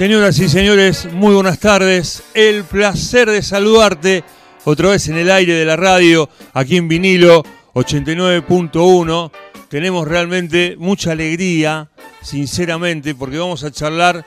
Señoras y señores, muy buenas tardes. El placer de saludarte otra vez en el aire de la radio, aquí en vinilo 89.1. Tenemos realmente mucha alegría, sinceramente, porque vamos a charlar,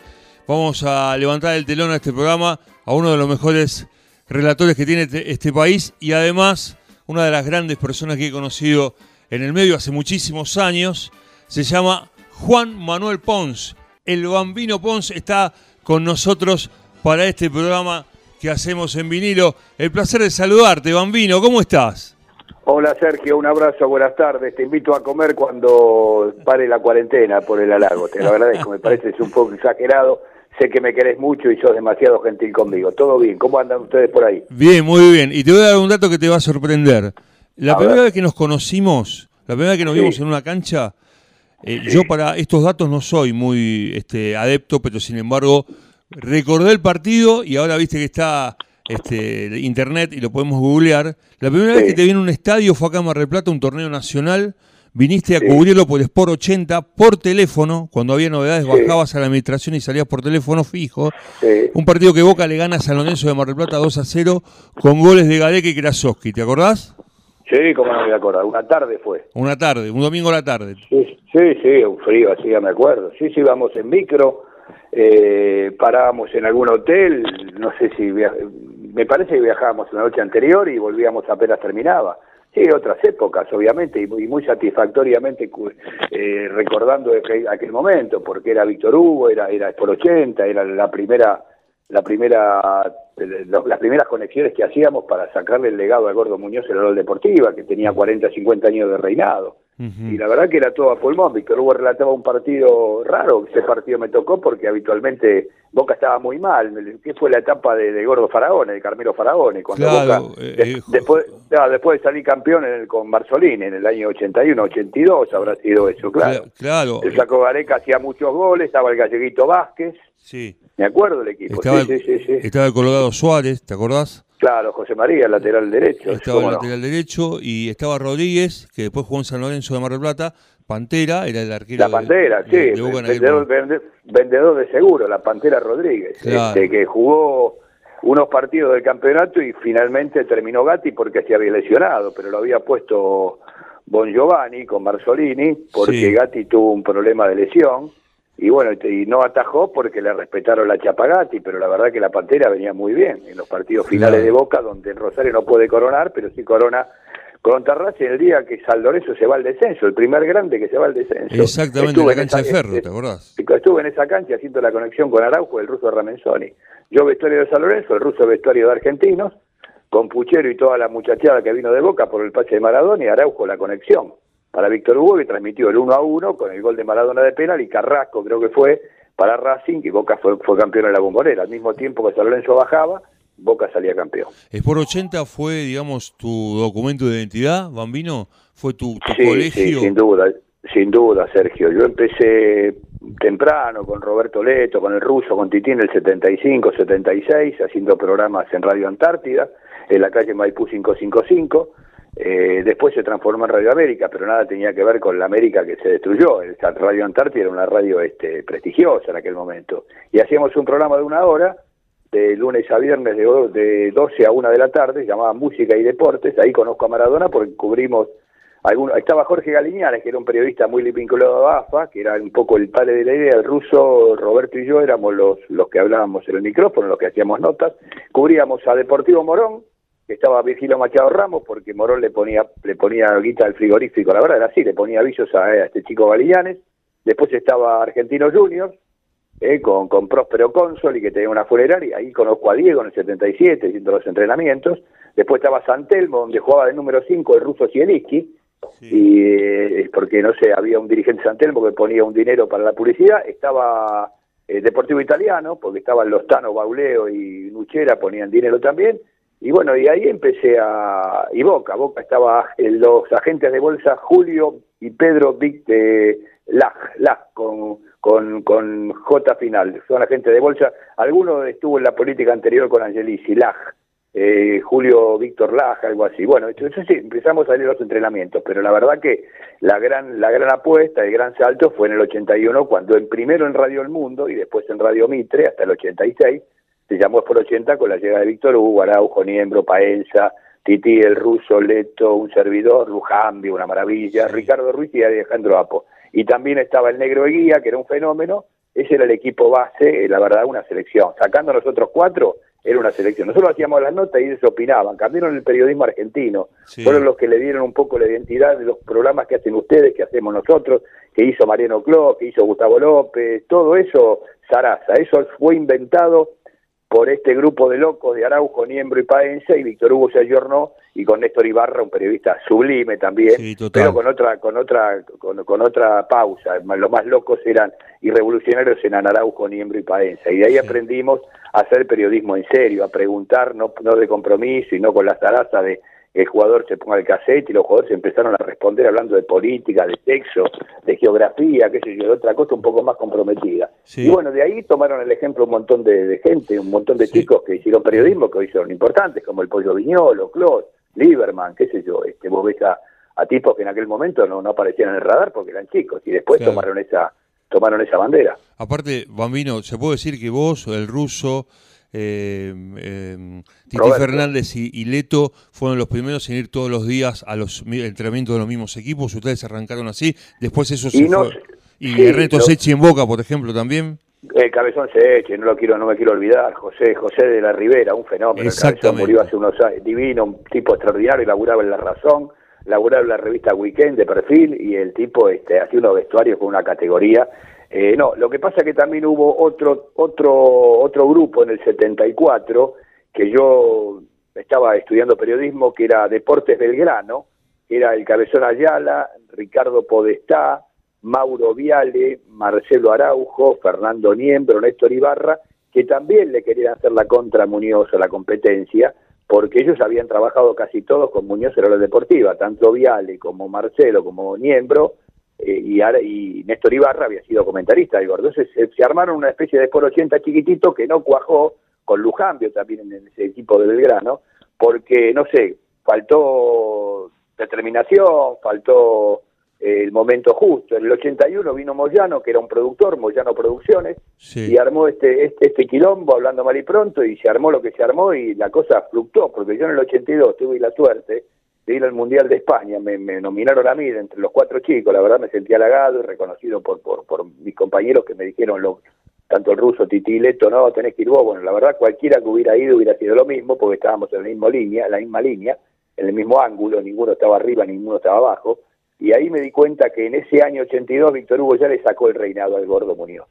vamos a levantar el telón a este programa a uno de los mejores relatores que tiene este, este país y además una de las grandes personas que he conocido en el medio hace muchísimos años. Se llama Juan Manuel Pons el Bambino Pons está con nosotros para este programa que hacemos en vinilo. El placer de saludarte, Bambino, ¿cómo estás? Hola Sergio, un abrazo, buenas tardes. Te invito a comer cuando pare la cuarentena por el halago. Te lo agradezco, me parece un poco exagerado. Sé que me querés mucho y sos demasiado gentil conmigo. Todo bien, ¿cómo andan ustedes por ahí? Bien, muy bien. Y te voy a dar un dato que te va a sorprender. La primera vez que nos conocimos, la primera vez que nos vimos en una cancha, eh, yo para estos datos no soy muy este, adepto, pero sin embargo recordé el partido y ahora viste que está este, internet y lo podemos googlear. La primera vez que te vi en un estadio fue acá en Mar del Plata, un torneo nacional. Viniste a cubrirlo por Sport 80 por teléfono. Cuando había novedades bajabas a la administración y salías por teléfono fijo. Un partido que Boca le gana a San Lorenzo de Mar del Plata 2 a 0 con goles de Gareca y Krasowski. ¿Te acordás? Sí, como no me voy a acordar. Una tarde fue. Una tarde, un domingo a la tarde. Sí, sí, sí un frío así, ya me acuerdo. Sí, sí, íbamos en micro, eh, parábamos en algún hotel, no sé si... Me parece que viajábamos la noche anterior y volvíamos apenas terminaba. Sí, otras épocas, obviamente, y muy, muy satisfactoriamente eh, recordando aquel, aquel, momento, porque era Víctor Hugo, era, era por 80, era la primera la primera las primeras conexiones que hacíamos para sacarle el legado a Gordo Muñoz en la rol deportiva, que tenía 40, 50 años de reinado. Y la verdad que era todo a pulmón. Víctor Hugo relataba un partido raro, ese partido me tocó porque habitualmente Boca estaba muy mal. ¿Qué fue la etapa de, Gordo Faraone, de Carmelo Faraone? Cuando Boca, eh, eh, después, después de salir campeón en el, con Barsolini en el año 81, 82 habrá sido eso, claro. Claro. El Gareca hacía muchos goles, estaba el galleguito Vázquez. Sí. Me acuerdo del equipo. Estaba, estaba el Colorado Suárez, ¿te acordás? Claro, José María, lateral derecho. Estaba el lateral derecho y estaba Rodríguez, que después jugó en San Lorenzo de Mar del Plata. Pantera era el arquero. La Pantera, sí. vendedor, de seguro, la Pantera Rodríguez. Este, que jugó unos partidos del campeonato y finalmente terminó Gatti porque se había lesionado, pero lo había puesto Bon Giovanni con Marzolini porque Gatti tuvo un problema de lesión y bueno, y no atajó porque le respetaron la Chapagati, pero la verdad que la Pantera venía muy bien en los partidos finales de Boca, donde el Rosario no puede coronar, pero sí corona con Tarrace el día que San Lorenzo se va al descenso, el primer grande que se va al descenso. Exactamente, en la cancha de Ferro, ¿te acordás? Estuve en esa cancha haciendo la conexión con Araujo, el ruso Ramenzoni. Yo vestuario de San Lorenzo, el ruso vestuario de Argentinos, con Puchero y toda la muchachada que vino de Boca por el pase de Maradona y Araujo la conexión para Víctor Hugo, que transmitió el 1 a 1 con el gol de Maradona de penal, y Carrasco creo que fue para Racing, que Boca fue, fue campeón en la bombonera. Al mismo tiempo que San Lorenzo bajaba, Boca salía campeón. ¿Por 80 fue, digamos, tu documento de identidad, Bambino? ¿Fue tu, colegio? Sí, sin duda, sin duda, Sergio. Yo empecé temprano con Roberto Leto, con el ruso, con Titín, el 75, 76, haciendo programas en Radio Antártida, en la calle Maipú 555 eh, después se transformó en Radio América, pero nada tenía que ver con la América que se destruyó. Esa Radio Antártida era una radio este, prestigiosa en aquel momento. Y hacíamos un programa de una hora, de lunes a viernes, de, de 12 a 1 de la tarde, llamaba Música y Deportes. Ahí conozco a Maradona porque cubrimos. Algunos, estaba Jorge Galiñares, que era un periodista muy vinculado a AFA, que era un poco el padre de la idea. El ruso, Roberto y yo éramos los, los que hablábamos en el micrófono, los que hacíamos notas. Cubríamos a Deportivo Morón, estaba Virgilio Machado Ramos porque Morón le ponía le ponía guita al frigorífico, la verdad era así, le ponía avisos a, este chico Galillanes. Después estaba Argentino Juniors, eh, con, con Próspero Consol y que tenía una funeraria. Ahí conozco a Diego en el 77 haciendo los entrenamientos. Después estaba Santelmo, donde jugaba de número 5 el ruso Zielinski. Y eh, porque no sé, había un dirigente Santelmo que ponía un dinero para la publicidad. Estaba eh, Deportivo Italiano, porque estaban Lostano, Bauleo y Nuchera, ponían dinero también y bueno, y ahí empecé a... Y Boca, Boca estaba los agentes de bolsa Julio y Pedro Vic de Laj, con, con, con J final, son agentes de bolsa. Alguno estuvo en la política anterior con Angelici, Laj. eh, Julio Víctor Laja, algo así. Bueno, entonces sí, empezamos a salir los entrenamientos, pero la verdad que la gran, la gran apuesta, el gran salto fue en el 81, cuando en primero en Radio El Mundo y después en Radio Mitre, hasta el 86, se llamó por 80 con la llegada de Víctor Hugo, Araujo, Niembro, Paenza, Titi, el ruso, Leto, un servidor, Lujambi, una maravilla, Ricardo Ruiz y Alejandro Apo. Y también estaba el Negro Eguía, que era un fenómeno, ese era el equipo base, la verdad, una selección. Sacando nosotros cuatro, era una selección. Nosotros hacíamos las notas y ellos opinaban. Cambiaron el periodismo argentino. Fueron los que le dieron un poco la identidad de los programas que hacen ustedes, que hacemos nosotros, que hizo Mariano Cló, que hizo Gustavo López, todo eso, Sarasa. Eso fue inventado por este grupo de locos de Araujo, Niembro y Paense, y Víctor Hugo se ayornó, y con Néstor Ibarra, un periodista sublime también, pero con otra, con otra, con, otra pausa. Los más locos eran y revolucionarios eran Araujo, Niembro y Paense. Y de ahí aprendimos a hacer periodismo en serio, a preguntar, no, no de compromiso y no con la zaraza de el jugador se ponga el cassette y los jugadores empezaron a responder hablando de política, de sexo, de geografía, qué sé yo, de otra cosa un poco más comprometida. Y bueno, de ahí tomaron el ejemplo un montón de, gente, un montón de chicos que hicieron periodismo, que hoy son importantes, como el Pollo Viñolo, Claude, Lieberman, qué sé yo, este, vos ves a, tipos que en aquel momento no, no aparecían en el radar porque eran chicos y después tomaron esa tomaron esa bandera. Aparte, Bambino, se puede decir que vos, el ruso, eh, eh, Titi Fernández y, Leto fueron los primeros en ir todos los días a los entrenamientos de los mismos equipos. Ustedes arrancaron así. Después eso se fue. Y Reto Sechi en Boca, por ejemplo, también. El Cabezón Sechi, no lo quiero, no me quiero olvidar. José, José de la Rivera, un fenómeno. El Cabezón murió hace unos años, divino, un tipo extraordinario, laburaba en La Razón, laburaba la revista Weekend de perfil y el tipo este, hacía unos vestuarios con una categoría. Eh, no, lo que pasa es que también hubo otro, otro, otro grupo en el 74, que yo estaba estudiando periodismo, que era Deportes Belgrano, era el Cabezón Ayala, Ricardo Podestá, Mauro Viale, Marcelo Araujo, Fernando Niembro, Néstor Ibarra, que también le querían hacer la contra Muñoz a la competencia, porque ellos habían trabajado casi todos con Muñoz en la deportiva, tanto Viale como Marcelo como Niembro eh, y, y Néstor Ibarra había sido comentarista del. Entonces se, armaron una especie de por 80 chiquitito que no cuajó con Lujambio también en ese equipo de Belgrano, porque, no sé, faltó determinación, faltó eh, el momento justo. En el 81 vino Moyano, que era un productor, Moyano Producciones, y armó este, este, este quilombo, hablando mal y pronto, y se armó lo que se armó y la cosa fluctuó, porque yo en el 82 tuve la suerte de ir al Mundial de España, me, nominaron a mí entre los cuatro chicos, la verdad me sentí halagado y reconocido por, por, por mis compañeros que me dijeron, lo, tanto el ruso Titi Leto, no, tenés que ir vos, bueno, la verdad cualquiera que hubiera ido hubiera sido lo mismo, porque estábamos en la misma línea, la misma línea, en el mismo ángulo, ninguno estaba arriba, ninguno estaba abajo, y ahí me di cuenta que en ese año 82 Víctor Hugo ya le sacó el reinado al Gordo Muñoz.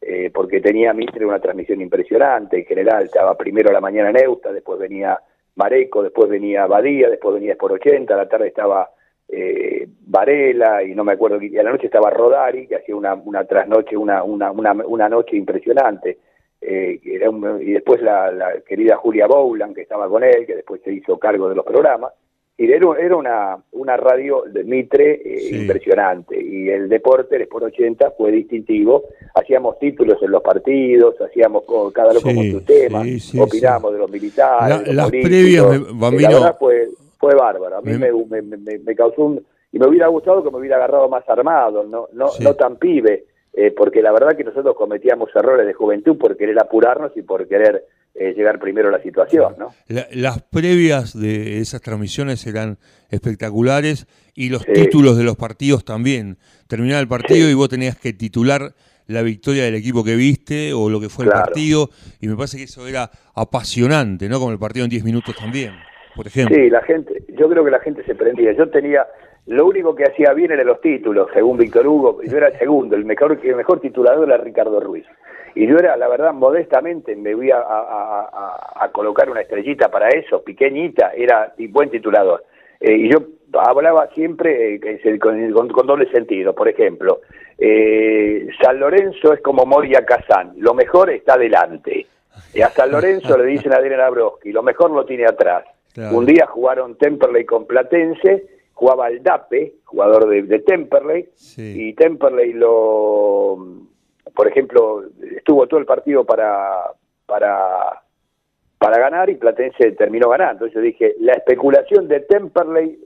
Eh, porque tenía Mitre una transmisión impresionante, en general estaba primero a la mañana en Eusta, después venía Mareco, después venía Badía, después venía por 80, a la tarde estaba eh, Varela y no me acuerdo, y a la noche estaba Rodari, que hacía una, trasnoche, una, una, una, noche impresionante. Eh, era y después la, querida Julia Bowland, que estaba con él, que después se hizo cargo de los programas. Era, era una, una radio de Mitre eh, impresionante. Y el deporte, el Sport 80, fue distintivo. Hacíamos títulos en los partidos, hacíamos cada loco con su tema, opinamos de los militares. las previas, La verdad fue, fue bárbaro. A mí me, me, me, causó un. Y me hubiera gustado que me hubiera agarrado más armado, no, no, no tan pibe. Eh, porque la verdad que nosotros cometíamos errores de juventud por querer apurarnos y por querer eh, llegar primero a la situación. ¿no? las previas de esas transmisiones eran espectaculares y los títulos de los partidos también. Terminaba el partido y vos tenías que titular la victoria del equipo que viste o lo que fue el partido y me parece que eso era apasionante, ¿no? Como el partido en 10 minutos también, por ejemplo. Sí, la gente, yo creo que la gente se prendía. Yo tenía lo único que hacía bien era los títulos, según Víctor Hugo. Yo era el segundo, el mejor, el mejor titulador era Ricardo Ruiz. Y yo era, la verdad, modestamente, me voy a, a, colocar una estrellita para eso, pequeñita, era buen titulador. Eh, y yo hablaba siempre eh, con, doble sentido. Por ejemplo, eh, San Lorenzo es como Moria Kazán, lo mejor está adelante. Y a San Lorenzo le dicen a Adriana Broski, lo mejor lo tiene atrás. Un día jugaron Temperley con Platense jugaba el Dape, jugador de, Temperley, y Temperley lo, por ejemplo, estuvo todo el partido para, para, para ganar y Platense terminó ganando. Entonces yo dije, la especulación de Temperley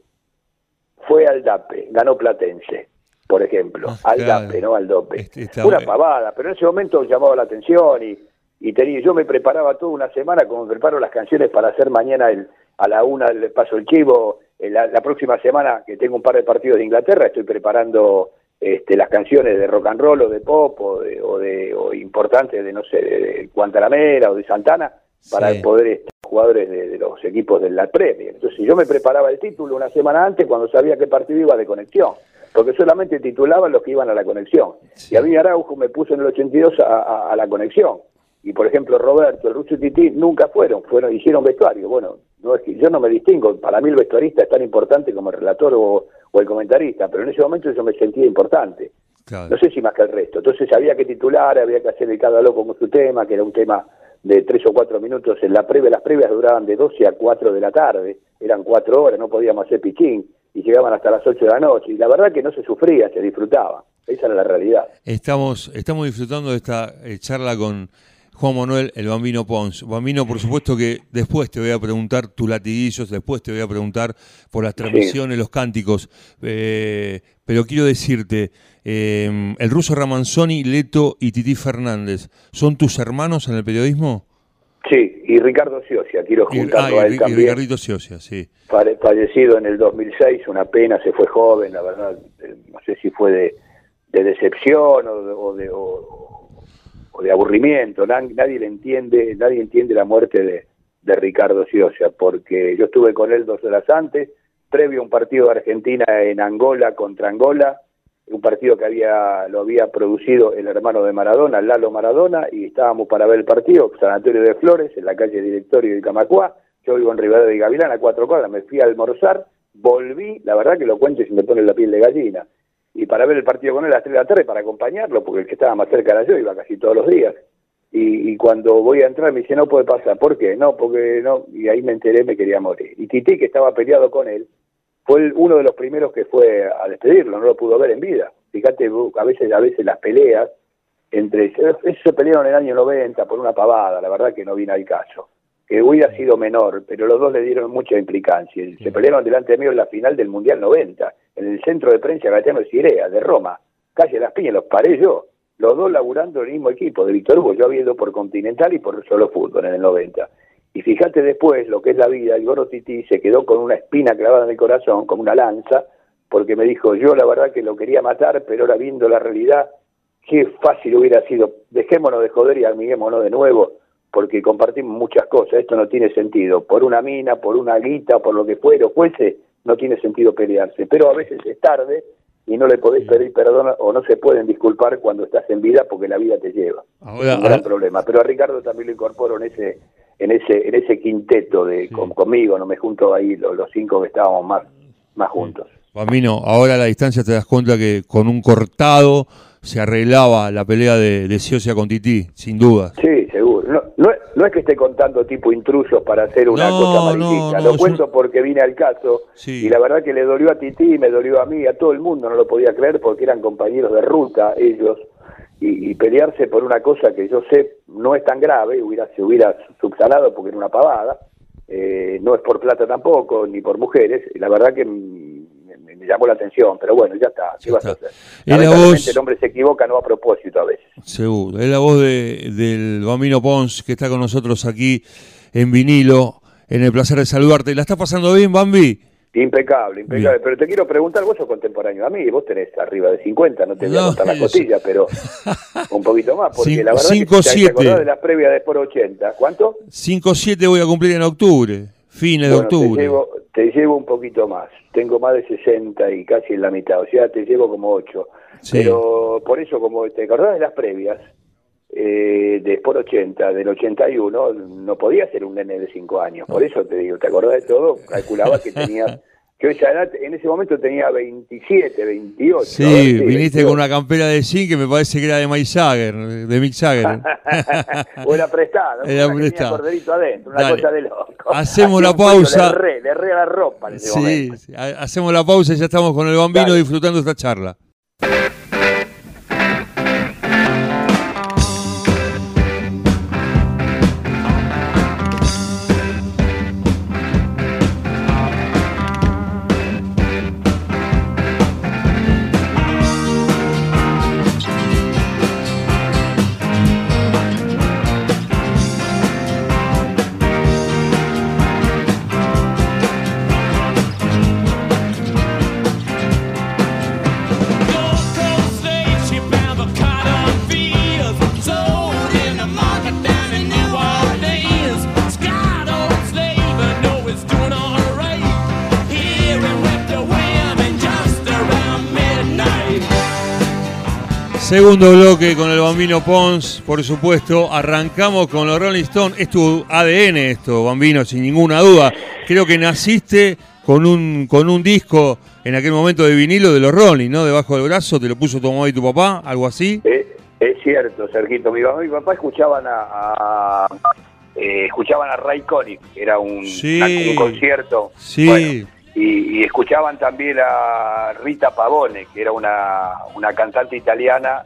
fue al DAPE, ganó Platense, por ejemplo, Ah, al claro. DAPE, no al DOPE. Este- está- Una pavada, pero en ese momento llamaba la atención y, y tenía, yo me preparaba toda una semana como me preparo las canciones para hacer mañana el, a la una el paso el chivo. La, la próxima semana que tengo un par de partidos de Inglaterra estoy preparando este, las canciones de rock and roll o de pop o de, o de o importantes de no sé de, de Guantanamera o de Santana para Sí. poder estar jugadores de, de los equipos de la Premier. Entonces yo me preparaba el título una semana antes cuando sabía qué partido iba de conexión, porque solamente titulaban los que iban a la conexión. Sí. Y a mí Araujo me puso en el 82 a, a- a la conexión. Y por ejemplo Roberto, el Russo y Titi nunca fueron, fueron hicieron vestuario. Bueno, no es que yo no me distingo, para mí el vestuarista es tan importante como el relator o, o el comentarista, pero en ese momento yo me sentía importante Claro. no sé si más que el resto. Entonces había que titular, había que hacer el cada loco con su tema, que era un tema de tres o cuatro minutos en la previa. Las previas duraban de 12 a 4 de la tarde, eran cuatro horas, no podíamos hacer pichín y llegaban hasta las 8 de la noche. Y la verdad que no se sufría, se disfrutaba. Esa era la realidad. Estamos, estamos disfrutando de esta eh, charla con Juan Manuel, el Bambino Pons. Bambino, por supuesto que después te voy a preguntar tus latiguillos, después te voy a preguntar por las transmisiones, los cánticos, eh, pero quiero decirte, eh, el ruso Ramanzoni, Leto y Titi Fernández, ¿son tus hermanos en el periodismo? Sí, y Ricardo Ciocia, quiero juntarlo ah, a y él Ri- y también. Ricardito Ciocia, sí. Fallecido en el 2006, una pena, se fue joven, la verdad, eh, no sé si fue de, de decepción o de, o de, o- de aburrimiento, nadie le entiende, nadie entiende la muerte de, de Ricardo Ciocia, porque yo estuve con él dos horas antes, previo a un partido de Argentina en Angola contra Angola, un partido que había lo había producido el hermano de Maradona, Lalo Maradona, y estábamos para ver el partido, Sanatorio de Flores, en la calle Directorio de Camacuá, yo vivo en Rivadavia de Gavilán, a cuatro cuadras, me fui a almorzar, volví, la verdad que lo cuento y se me pone la piel de gallina, y para ver el partido con él a las 3 de la tarde, para acompañarlo, porque el que estaba más cerca era yo, iba casi todos los días, y, cuando voy a entrar me dice, no puede pasar, ¿por qué? No, porque no, y ahí me enteré, me quería morir. Y Titi, que estaba peleado con él, fue uno de los primeros que fue a despedirlo, no lo pudo ver en vida. Fíjate, a veces, a veces las peleas entre ellos se pelearon en el año 90 por una pavada, la verdad que no viene al caso. Que hubiera sido menor, pero los dos le dieron mucha implicancia. Se pelearon delante de mí en la final del Mundial 90, en el centro de prensa Gatiano de Cirea, de Roma. Calle Las Piñas, los paré yo. Los dos laburando en el mismo equipo, de Víctor Hugo. Yo había ido por Continental y por solo fútbol en el 90. Y fíjate después lo que es la vida, el Gordo Titi se quedó con una espina clavada en el corazón, como una lanza, porque me dijo, yo la verdad que lo quería matar, pero ahora viendo la realidad, qué fácil hubiera sido, dejémonos de joder y amiguémonos de nuevo, porque compartimos muchas cosas, esto no tiene sentido, por una mina, por una guita, por lo que fuera o fuese, no tiene sentido pelearse, pero a veces es tarde y no le podés pedir perdón o no se pueden disculpar cuando estás en vida porque la vida te lleva. Ahora- es un gran ahora- problema, pero a Ricardo también lo incorporo en ese en ese en ese quinteto de Sí. con- conmigo, no me junto ahí los, los cinco que estábamos más más juntos. Bambino, ahora a la distancia te das cuenta que con un cortado se arreglaba la pelea de, de Ciocia con Titi, sin duda. Sí. No, no, es- no que esté contando tipo intrusos para hacer una No, cosa no, mariquita. no, Lo cuento un- porque vine al caso Sí. y la verdad que le dolió a Titi, me dolió a mí, a todo el mundo, no lo podía creer porque eran compañeros de ruta ellos y, y pelearse por una cosa que yo sé no es tan grave, hubiera, se hubiera subsanado porque era una pavada, eh, no es por plata tampoco, ni por mujeres, y la verdad que me, llamó la atención, pero bueno, ya está, ¿qué Ya vas a está. hacer? Es la voz- el hombre se equivoca no a propósito a veces. Seguro. Es la voz de- del Bambino Pons que está con nosotros aquí en vinilo, en el placer de saludarte. ¿La estás pasando bien, Bambi? Impecable, impecable. Bien. Pero te quiero preguntar, vos sos contemporáneo a mí, vos tenés arriba de 50, no te voy a contar las costillas, pero un poquito más, porque Cin- la verdad cinco, que te- te de las previas de por 80. ¿Cuánto? 5-7 voy a cumplir en octubre, fines de te octubre. llevo, te llevo un poquito más. Tengo más de 60 y casi en la mitad, o sea, te llevo como 8. Sí. Pero por eso, como te acordás de las previas, eh, de por 80, del 81, no podía ser un nene de 5 años. Por eso te digo, te acordás de todo, calculaba que tenía... Yo esa edad, en ese momento tenía 27, 28. a ver, Sí, viniste 28. con una campera de zinc que me parece que era de Mike Jagger, de Mick Jagger. o era prestada, Era prestada. corderito adentro, una Dale. cosa de loco. Hacemos la pausa. Le erré, le a la ropa en ese Sí, momento. sí. Ha- hacemos la pausa y ya estamos con el Bambino Dale. disfrutando esta charla. Segundo bloque con el Bambino Pons, por supuesto. Arrancamos con los Rolling Stones. Es tu ADN esto, Bambino, sin ninguna duda. Creo que naciste con un, con un disco en aquel momento de vinilo de los Rolling, ¿no? Debajo del brazo, te lo puso tu mamá y tu papá, algo así. Eh, es cierto, Sergito. Mi mamá y mi papá escuchaban a, eh, escuchaban a Ray Conniff, que era un, concierto. Sí. Y, escuchaban también a Rita Pavone, que era una, una cantante italiana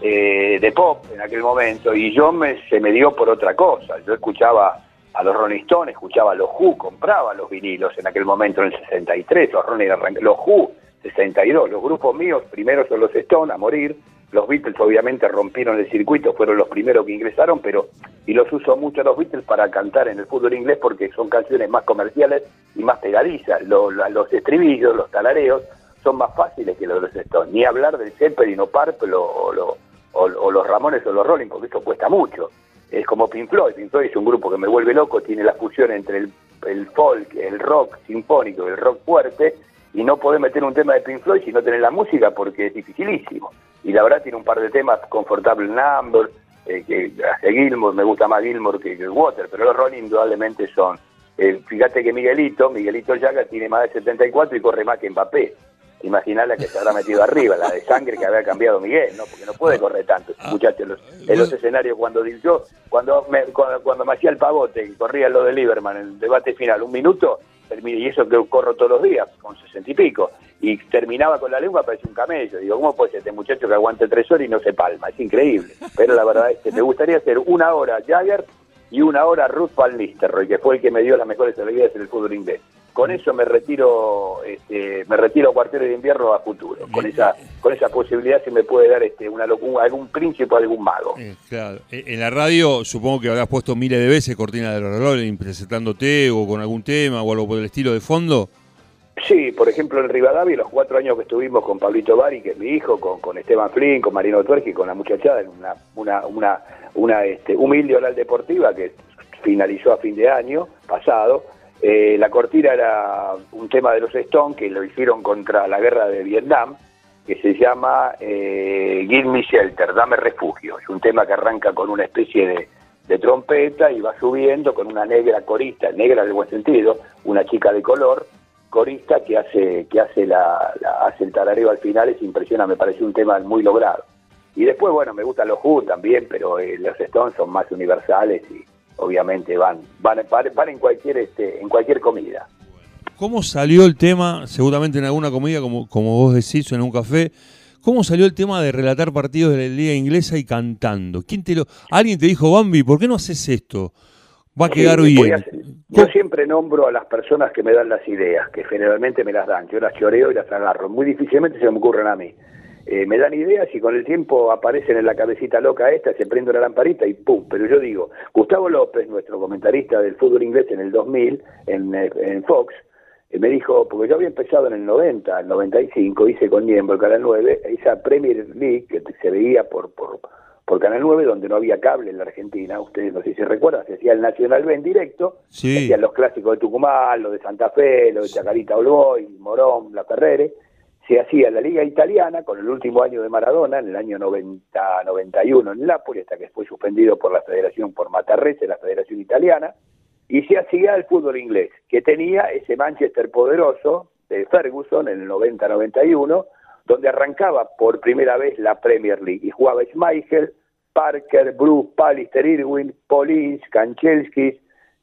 eh, de pop en aquel momento, y yo me, se me dio por otra cosa. Yo escuchaba a los Rolling Stones, escuchaba a los Who, compraba los vinilos en aquel momento, en el 63, los Rolling, los Who, 62, los grupos míos, primero son los Stones, a morir, los Beatles obviamente rompieron el circuito, fueron los primeros que ingresaron, pero y los uso mucho los Beatles para cantar en el fútbol inglés porque son canciones más comerciales y más pegadizas. Los, los estribillos, los talareos son más fáciles que los de los. Ni hablar del Zeppelin o Purple o, o, los Ramones o los Rolling, porque esto cuesta mucho. Es como Pink Floyd. Pink Floyd es un grupo que me vuelve loco, tiene la fusión entre el, el folk, el rock sinfónico el rock fuerte, y no podés meter un tema de Pink Floyd si no tenés la música porque es dificilísimo y la verdad tiene un par de temas, Confortable Number, eh, que hace Gilmore, me gusta más Gilmore que, que Water, pero los Rolling indudablemente son. Eh, fíjate que Miguelito, Miguelito Yaga tiene más de 74 y corre más que Mbappé. Imaginá la que se habrá metido arriba, la de sangre que había cambiado Miguel, ¿no? Porque no puede correr tanto, ah. muchachos. En los, escenarios, cuando yo, cuando me, cuando, me hacía el pavote, y corría lo de Lieberman, el debate final, un minuto, y eso que corro todos los días, con sesenta y pico, y terminaba con la lengua, parecía un camello. Digo, ¿cómo puede ser este muchacho que aguante tres horas y no se palma? Es increíble. Pero la verdad es que me gustaría hacer una hora Jagger y una hora Ruth Van Nistelrooy, que fue el que me dio las mejores alegrías en el fútbol inglés con eso me retiro este, me retiro a cuartel de invierno a futuro. Con esa con esa posibilidad se me puede dar este una algún príncipe o algún mago. Eh, claro. Eh, en la radio supongo que habrás puesto miles de veces cortina de los presentándote o con algún tema o algo por el estilo de fondo. Sí, por ejemplo en Rivadavia, los cuatro años que estuvimos con Pablito Bari, que es mi hijo, con, con Esteban Flynn, con Marino Tuerque, con la muchachada, en una, una, una, una este, humilde oral deportiva que finalizó a fin de año pasado, eh, la cortina era un tema de los Stones que lo hicieron contra la guerra de Vietnam, que se llama eh, Give Me Shelter, Dame Refugio. Es un tema que arranca con una especie de, trompeta y va subiendo con una negra corista, negra el buen sentido, una chica de color, corista que hace que hace la, hace el tarareo al final, es impresiona, me parece un tema muy logrado. Y después, bueno, me gustan los Who también, pero eh, los Stones son más universales y, obviamente van, van, van en cualquier este, en cualquier comida. ¿Cómo salió el tema, seguramente en alguna comida, como, como vos decís, o en un café, cómo salió el tema de relatar partidos de la liga inglesa y cantando? ¿Quién te lo, alguien te dijo, Bambi, ¿por qué no haces esto? Va a quedar bien. yo siempre nombro a las personas que me dan las ideas, que generalmente me las dan. Yo las choreo y las agarro. Muy difícilmente se me ocurren a mí. Eh, me dan ideas y con el tiempo aparecen en la cabecita loca esta, se prende una lamparita y ¡pum! Pero yo digo, Gustavo López, nuestro comentarista del fútbol inglés en el 2000, en, en Fox, eh, me dijo, porque yo había empezado en el 90, el 95, hice con Niembro, el Canal 9, esa Premier League que se veía por, por, por Canal 9, donde no había cable en la Argentina, ustedes no sé si se recuerdan, se hacía el Nacional B en directo, se hacían los clásicos de Tucumán, los de Santa Fe, los de Chacarita Olboy, Morón, La Ferrere, se hacía la Liga Italiana con el último año de Maradona, en el año 90-91 en Nápoles, hasta que fue suspendido por la Federación por Matarrese, la Federación Italiana, y se hacía el fútbol inglés, que tenía ese Manchester poderoso de Ferguson en el 90-91, donde arrancaba por primera vez la Premier League, y jugaba Schmeichel, Parker, Bruce, Pallister, Irwin, Paulins, Kanchelskis,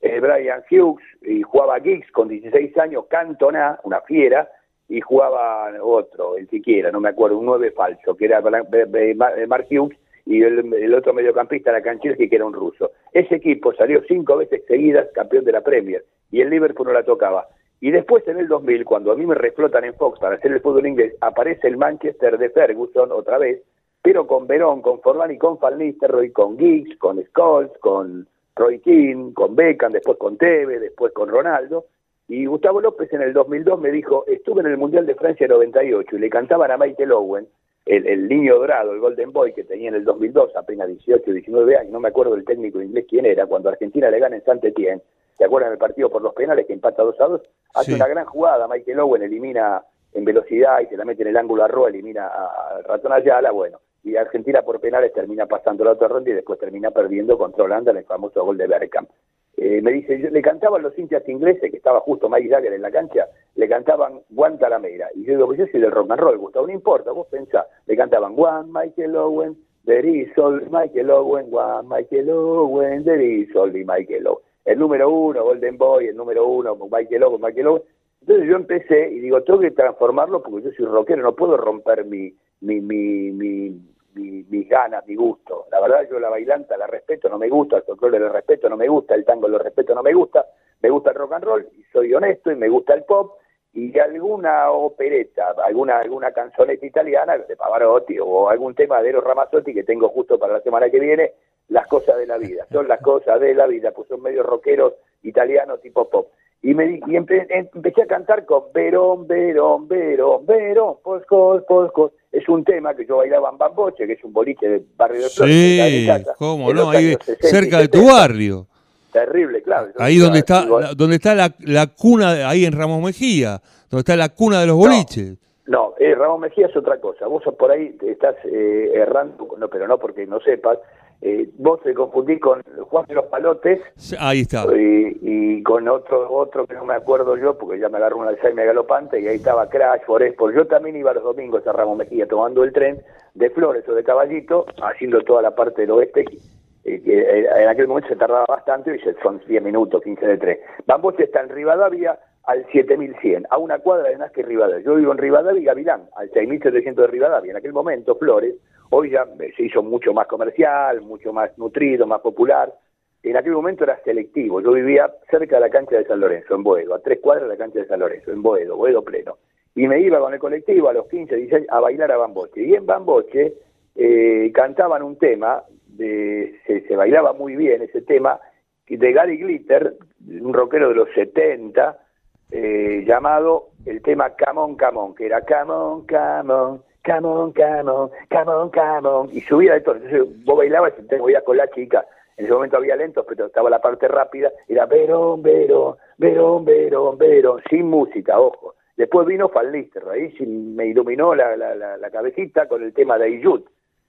eh, Brian Hughes, y jugaba Giggs con 16 años, Cantona, una fiera, y jugaba otro, el siquiera, no me acuerdo, un 9 falso, que era Mark Hughes, y el, otro mediocampista era Kanchelski, que era un ruso. Ese equipo salió cinco veces seguidas campeón de la Premier, y el Liverpool no la tocaba. Y después en el 2000, cuando a mí me reflotan en Fox para hacer el fútbol inglés, aparece el Manchester de Ferguson otra vez, pero con Verón, con Forlán y con Falnisterroy, con Giggs, con Scholes, con Roy King, con Beckham, después con Teve, después con Ronaldo, y Gustavo López en el 2002 me dijo, estuve en el Mundial de Francia 98 y le cantaban a Michael Owen, el, niño dorado, el Golden Boy que tenía en el 2002, apenas 18, 19 años, no me acuerdo del técnico inglés quién era, cuando Argentina le gana en Saint Etienne, ¿se acuerdan del partido por los penales que empata 2 a 2? Hace una gran jugada, Michael Owen elimina en velocidad y se la mete en el ángulo a Roa, elimina a Ratón Ayala, bueno, y Argentina por penales termina pasando la otra ronda y después termina perdiendo contra Holanda en el famoso gol de Bergkamp. Eh, me dice, yo, le cantaban los hinchas ingleses, que estaba justo Mike Jagger en la cancha, le cantaban Guantanamera. Y yo digo, pues yo soy del rock and roll, Gustavo, no importa, vos pensá. Le cantaban Juan Michael Owen, there is Michael Owen, Juan Michael Owen, there is Michael Owen. El número uno, Golden Boy, el número uno, Michael Owen, Michael Owen. Entonces yo empecé y digo, tengo que transformarlo porque yo soy rockero, no puedo romper mi, mi, mi, mi mis ganas, mi gusto. La verdad yo la bailanta la respeto, no me gusta, el folclore lo respeto, no me gusta, el tango lo respeto, no me gusta, me gusta el rock and roll y soy honesto y me gusta el pop y alguna opereta, alguna alguna canzoneta italiana de Pavarotti o algún tema de Eros Ramazzotti que tengo justo para la semana que viene, las cosas de la vida, son las cosas de la vida, pues son medio rockeros italianos tipo pop. Y, me, y empecé a cantar con Verón, Verón, Verón, Verón, Poscos, Poscos. Es un tema que yo bailaba en Bamboche, que es un boliche del barrio de Flores. Sí, cómo no, ahí cerca de tu barrio. Terrible, claro. Ahí donde está, la, donde está la, la, cuna, ahí en Ramos Mejía, donde está la cuna de los boliches. No, eh, Ramos Mejía es otra cosa. Vos por ahí estás eh, errando, no, pero no porque no sepas, eh, vos te confundís con Juan de los Palotes. Ahí está. Y, con otro otro que no me acuerdo yo, porque ya me agarró un Alzheimer galopante, y ahí estaba Crash, Foresport. Yo también iba los domingos a Ramos Mejía tomando el tren de Flores o de Caballito, haciendo toda la parte del oeste. Eh, que en aquel momento se tardaba bastante, y son 10 minutos, 15 de tren. Bamboche está en Rivadavia al 7100, a una cuadra de Nazca y Rivadavia. Yo vivo en Rivadavia y Gavilán, al 6700 de Rivadavia. En aquel momento, Flores Hoy ya se hizo mucho más comercial, mucho más nutrido, más popular. En aquel momento era selectivo. Yo vivía cerca de la cancha de San Lorenzo, en Boedo, a tres cuadras de la cancha de San Lorenzo, en Boedo, Boedo pleno. Y me iba con el colectivo a los 15, 16 a bailar a Bamboche. Y en Bamboche eh, cantaban un tema, de, se, bailaba muy bien ese tema, de Gary Glitter, un rockero de los 70, eh, llamado el tema Camón Camón, que era Camón Camón, come on, come on, come on, come on, y subía todo. Entonces vos bailabas y te voy con la chica. En ese momento había lentos, pero estaba la parte rápida. Era verón, verón, verón, verón, verón, sin música, ojo. Después vino Fallister, ahí me iluminó la, la, la, cabecita con el tema de Ayud,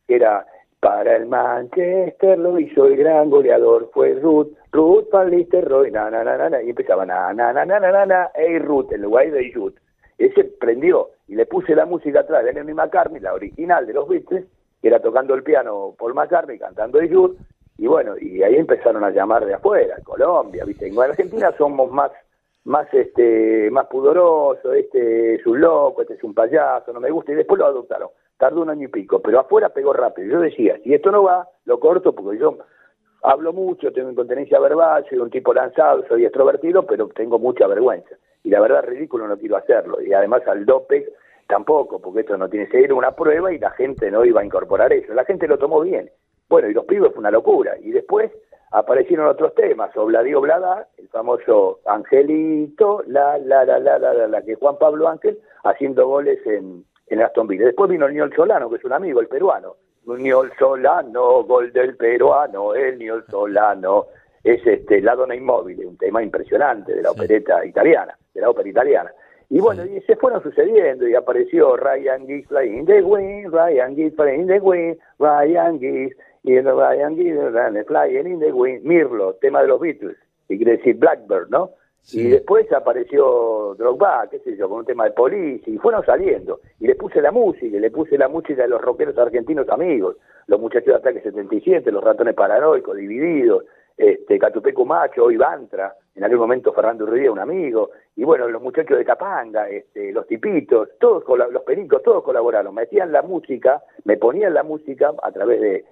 que era para el Manchester lo hizo el gran goleador, fue Ruth, Ruth Fallister, Roy, na, na, na, na, y empezaba na, na, na, na, na, na, na, hey Ruth, el lugar de Ese prendió y le puse la música atrás de Lenny McCartney, la original de los Beatles, que era tocando el piano Paul McCartney, cantando The Youth, y bueno, y ahí empezaron a llamar de afuera, Colombia, ¿viste? En Argentina somos más más este más pudorosos, este es un loco, este es un payaso, no me gusta, y después lo adoptaron. Tardó un año y pico, pero afuera pegó rápido. Yo decía, si esto no va, lo corto porque yo hablo mucho, tengo incontinencia verbal, soy un tipo lanzado, soy extrovertido, pero tengo mucha vergüenza y la verdad ridículo no quiero hacerlo. Y además al DOPEC tampoco, porque esto no tiene que ser una prueba y la gente no iba a incorporar eso. La gente lo tomó bien. Bueno, y los pibes fue una locura. Y después aparecieron otros temas, Obladi Oblada, el famoso Angelito, la, la, la, la, la, la, que Juan Pablo Ángel, haciendo goles en, en Aston Villa. Después vino el Niol Solano, que es un amigo, el peruano. Niol Solano, gol del peruano, el Niol Solano. Es este, La Dona Inmóvil, un tema impresionante de la opereta italiana de la ópera italiana. Y bueno, y se fueron sucediendo y apareció Ryan Giggs flying the wind, Ryan Giggs flying the wind, Ryan Giggs, y Ryan Giggs flying in the wind, Mirlo, tema de los Beatles, y quiere decir Blackbird, ¿no? Y después apareció Drogba, qué sé yo, con un tema de policía, y fueron saliendo. Y le puse la música, y le puse la música de los rockeros argentinos amigos, los muchachos de Ataque 77, los ratones paranoicos, divididos, este, Catupeco Macho, hoy Bantra, en aquel momento Fernando Urría, un amigo, y bueno, los muchachos de Capanga, este, los tipitos, todos los pericos, todos colaboraron, metían la música, me ponían la música a través de,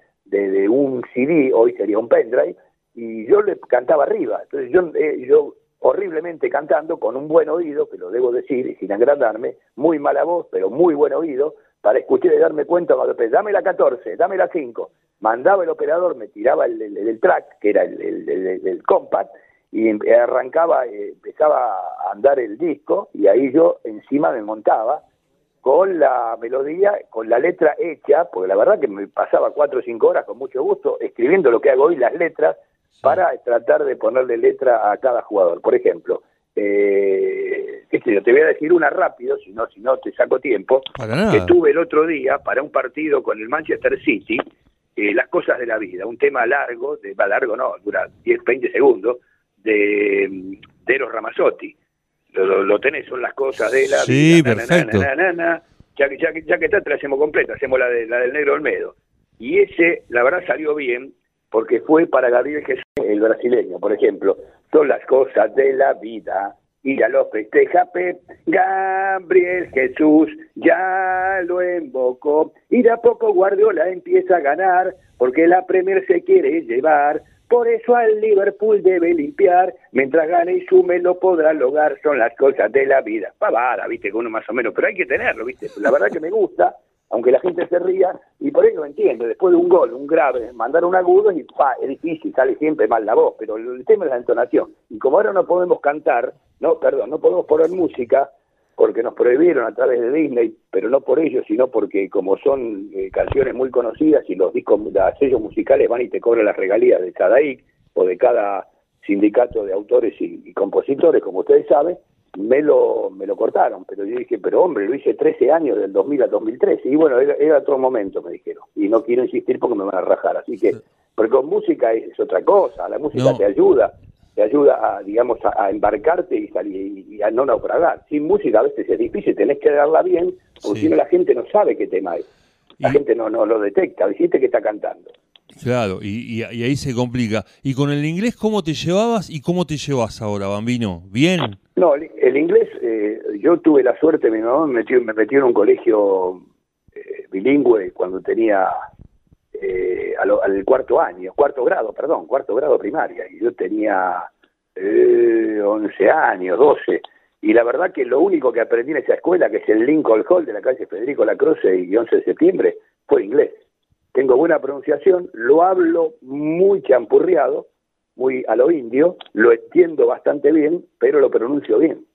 un CD, hoy sería un pendrive, y yo le cantaba arriba, entonces yo, eh, yo horriblemente cantando, con un buen oído, que lo debo decir, y sin agrandarme, muy mala voz, pero muy buen oído, para escuchar y darme cuenta dame la 14, dame la 5, mandaba el operador, me tiraba el, track, que era el, compact, y em, arrancaba, eh, empezaba a andar el disco, y ahí yo encima me montaba con la melodía, con la letra hecha, porque la verdad que me pasaba cuatro o cinco horas con mucho gusto escribiendo lo que hago hoy, las letras, para tratar de ponerle letra a cada jugador. Por ejemplo, eh, qué sé yo, te voy a decir una rápido, si no, si no te saco tiempo, que tuve el otro día para un partido con el Manchester City, eh, las cosas de la vida, un tema largo, de, va largo no, dura 10, 20 segundos, de, de Eros Ramazzotti. Lo, tenés, son las cosas de la sí, perfecto. ya, que, ya, ya que está, te la hacemos completa, hacemos la, de, la del Negro Olmedo. Y ese, la verdad, salió bien, porque fue para Gabriel Jesús, el brasileño, por ejemplo. Son las cosas de la vida y ya lo festeja Pep. Gabriel Jesús ya lo invocó y de a poco Guardiola empieza a ganar porque la Premier se quiere llevar. Por eso al Liverpool debe limpiar, mientras gane y sume lo podrá lograr, son las cosas de la vida. Pavada, viste, con uno más o menos, pero hay que tenerlo, viste. La verdad que me gusta, aunque la gente se ría, y por eso entiendo, después de un gol, un grave, mandar un agudo y pa, es difícil, sale siempre mal la voz, pero el tema es la entonación. Y como ahora no podemos cantar, no, perdón, no podemos poner música, porque nos prohibieron a través de Disney, pero no por ello, sino porque como son eh, canciones muy conocidas y los discos, los sellos musicales van y te cobran las regalías de cada IC o de cada sindicato de autores y compositores, como ustedes saben, me lo, me lo cortaron, pero yo dije, pero hombre, lo hice 13 años, del 2000 a 2013, y bueno, era, era otro momento, me dijeron, y no quiero insistir porque me van a rajar, así que, porque con música es, otra cosa, la música te ayuda, te ayuda a, digamos, a, embarcarte y, salir, y, a no naufragar. Sin música a veces es difícil, tenés que darla bien, porque si no la gente no sabe qué tema es, la gente no, no lo detecta, dijiste que está cantando. Claro, y, y, ahí se complica. ¿Y con el inglés cómo te llevabas y cómo te llevas ahora, Bambino? ¿Bien? No, el, inglés, eh, yo tuve la suerte, mi mamá me metió, me metió en un colegio eh, bilingüe cuando tenía eh, al, cuarto año, cuarto grado, perdón, cuarto grado primaria, y yo tenía eh, 11 años, 12, y la verdad que lo único que aprendí en esa escuela, que es el Lincoln Hall de la calle Federico Lacroce y 11 de septiembre, fue inglés. Tengo buena pronunciación, lo hablo muy champurriado, muy a lo indio, lo entiendo bastante bien, pero lo pronuncio bien,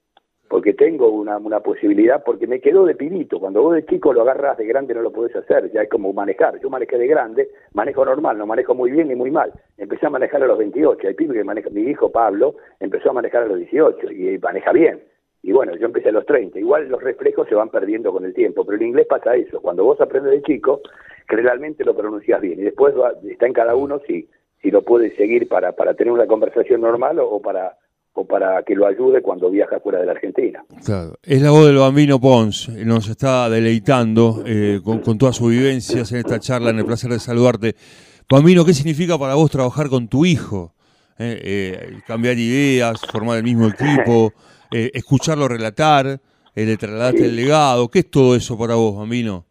porque tengo una, posibilidad, porque me quedó de pinito, cuando vos de chico lo agarras de grande no lo podés hacer, ya es como manejar, yo manejé de grande, manejo normal, no manejo muy bien ni muy mal, empecé a manejar a los 28, hay pibe que maneja, mi hijo Pablo empezó a manejar a los 18 y maneja bien, y bueno, yo empecé a los 30, igual los reflejos se van perdiendo con el tiempo, pero en inglés pasa eso, cuando vos aprendes de chico, generalmente lo pronuncias bien, y después está en cada uno si si lo puede seguir para, para tener una conversación normal o, para o para que lo ayude cuando viaja fuera de la Argentina. Claro. Es la voz del bambino Pons, nos está deleitando eh, con, con, todas sus vivencias en esta charla, en el placer de saludarte. Bambino, ¿qué significa para vos trabajar con tu hijo? Eh, eh, cambiar ideas, formar el mismo equipo, escucharlo relatar, le trasladarte el legado. ¿Qué es todo eso para vos, Bambino?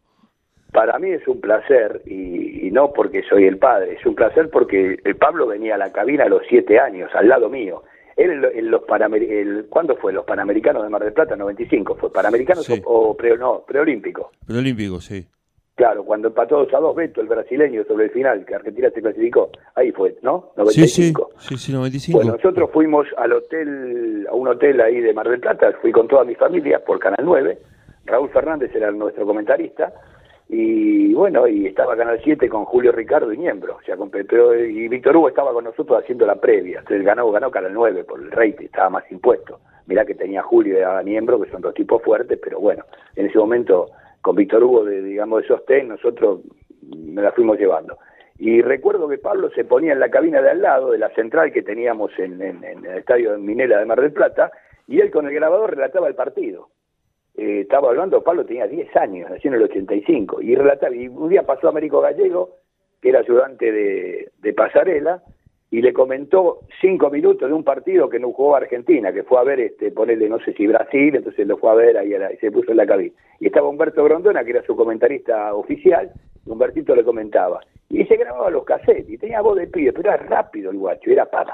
Para mí es un placer, y, no porque soy el padre, es un placer porque el Pablo venía a la cabina a los siete años, al lado mío. Él en los el, ¿Cuándo fue? ¿Los Panamericanos de Mar del Plata? 95. ¿Fue Panamericanos o, pre, no, preolímpico? Preolímpico, sí. Claro, cuando empató 2 a 2 Beto, el brasileño, sobre el final, que Argentina se clasificó. Ahí fue, ¿no? 95. Sí, sí, sí, 95. Bueno, nosotros fuimos al hotel, a un hotel ahí de Mar del Plata, fui con toda mi familia por Canal 9. Raúl Fernández era nuestro comentarista y bueno, y estaba Canal 7 con Julio Ricardo y Miembro, o sea, con y Víctor Hugo estaba con nosotros haciendo la previa, entonces ganó, ganó Canal 9 por el rating, estaba más impuesto. Mirá que tenía Julio y Niembro, que son dos tipos fuertes, pero bueno, en ese momento con Víctor Hugo, de, digamos, de sostén, nosotros me la fuimos llevando. Y recuerdo que Pablo se ponía en la cabina de al lado, de la central que teníamos en, en el estadio de Minela de Mar del Plata, y él con el grabador relataba el partido eh, estaba hablando, Pablo tenía 10 años, nació en el 85, y relataba, y un día pasó a Américo Gallego, que era ayudante de, Pasarela, y le comentó cinco minutos de un partido que no jugó Argentina, que fue a ver, este, ponerle, no sé si Brasil, entonces lo fue a ver ahí y se puso en la cabina. Y estaba Humberto Grondona, que era su comentarista oficial, Humbertito le comentaba. Y se grababa los cassettes, y tenía voz de pibe, pero era rápido el guacho, era para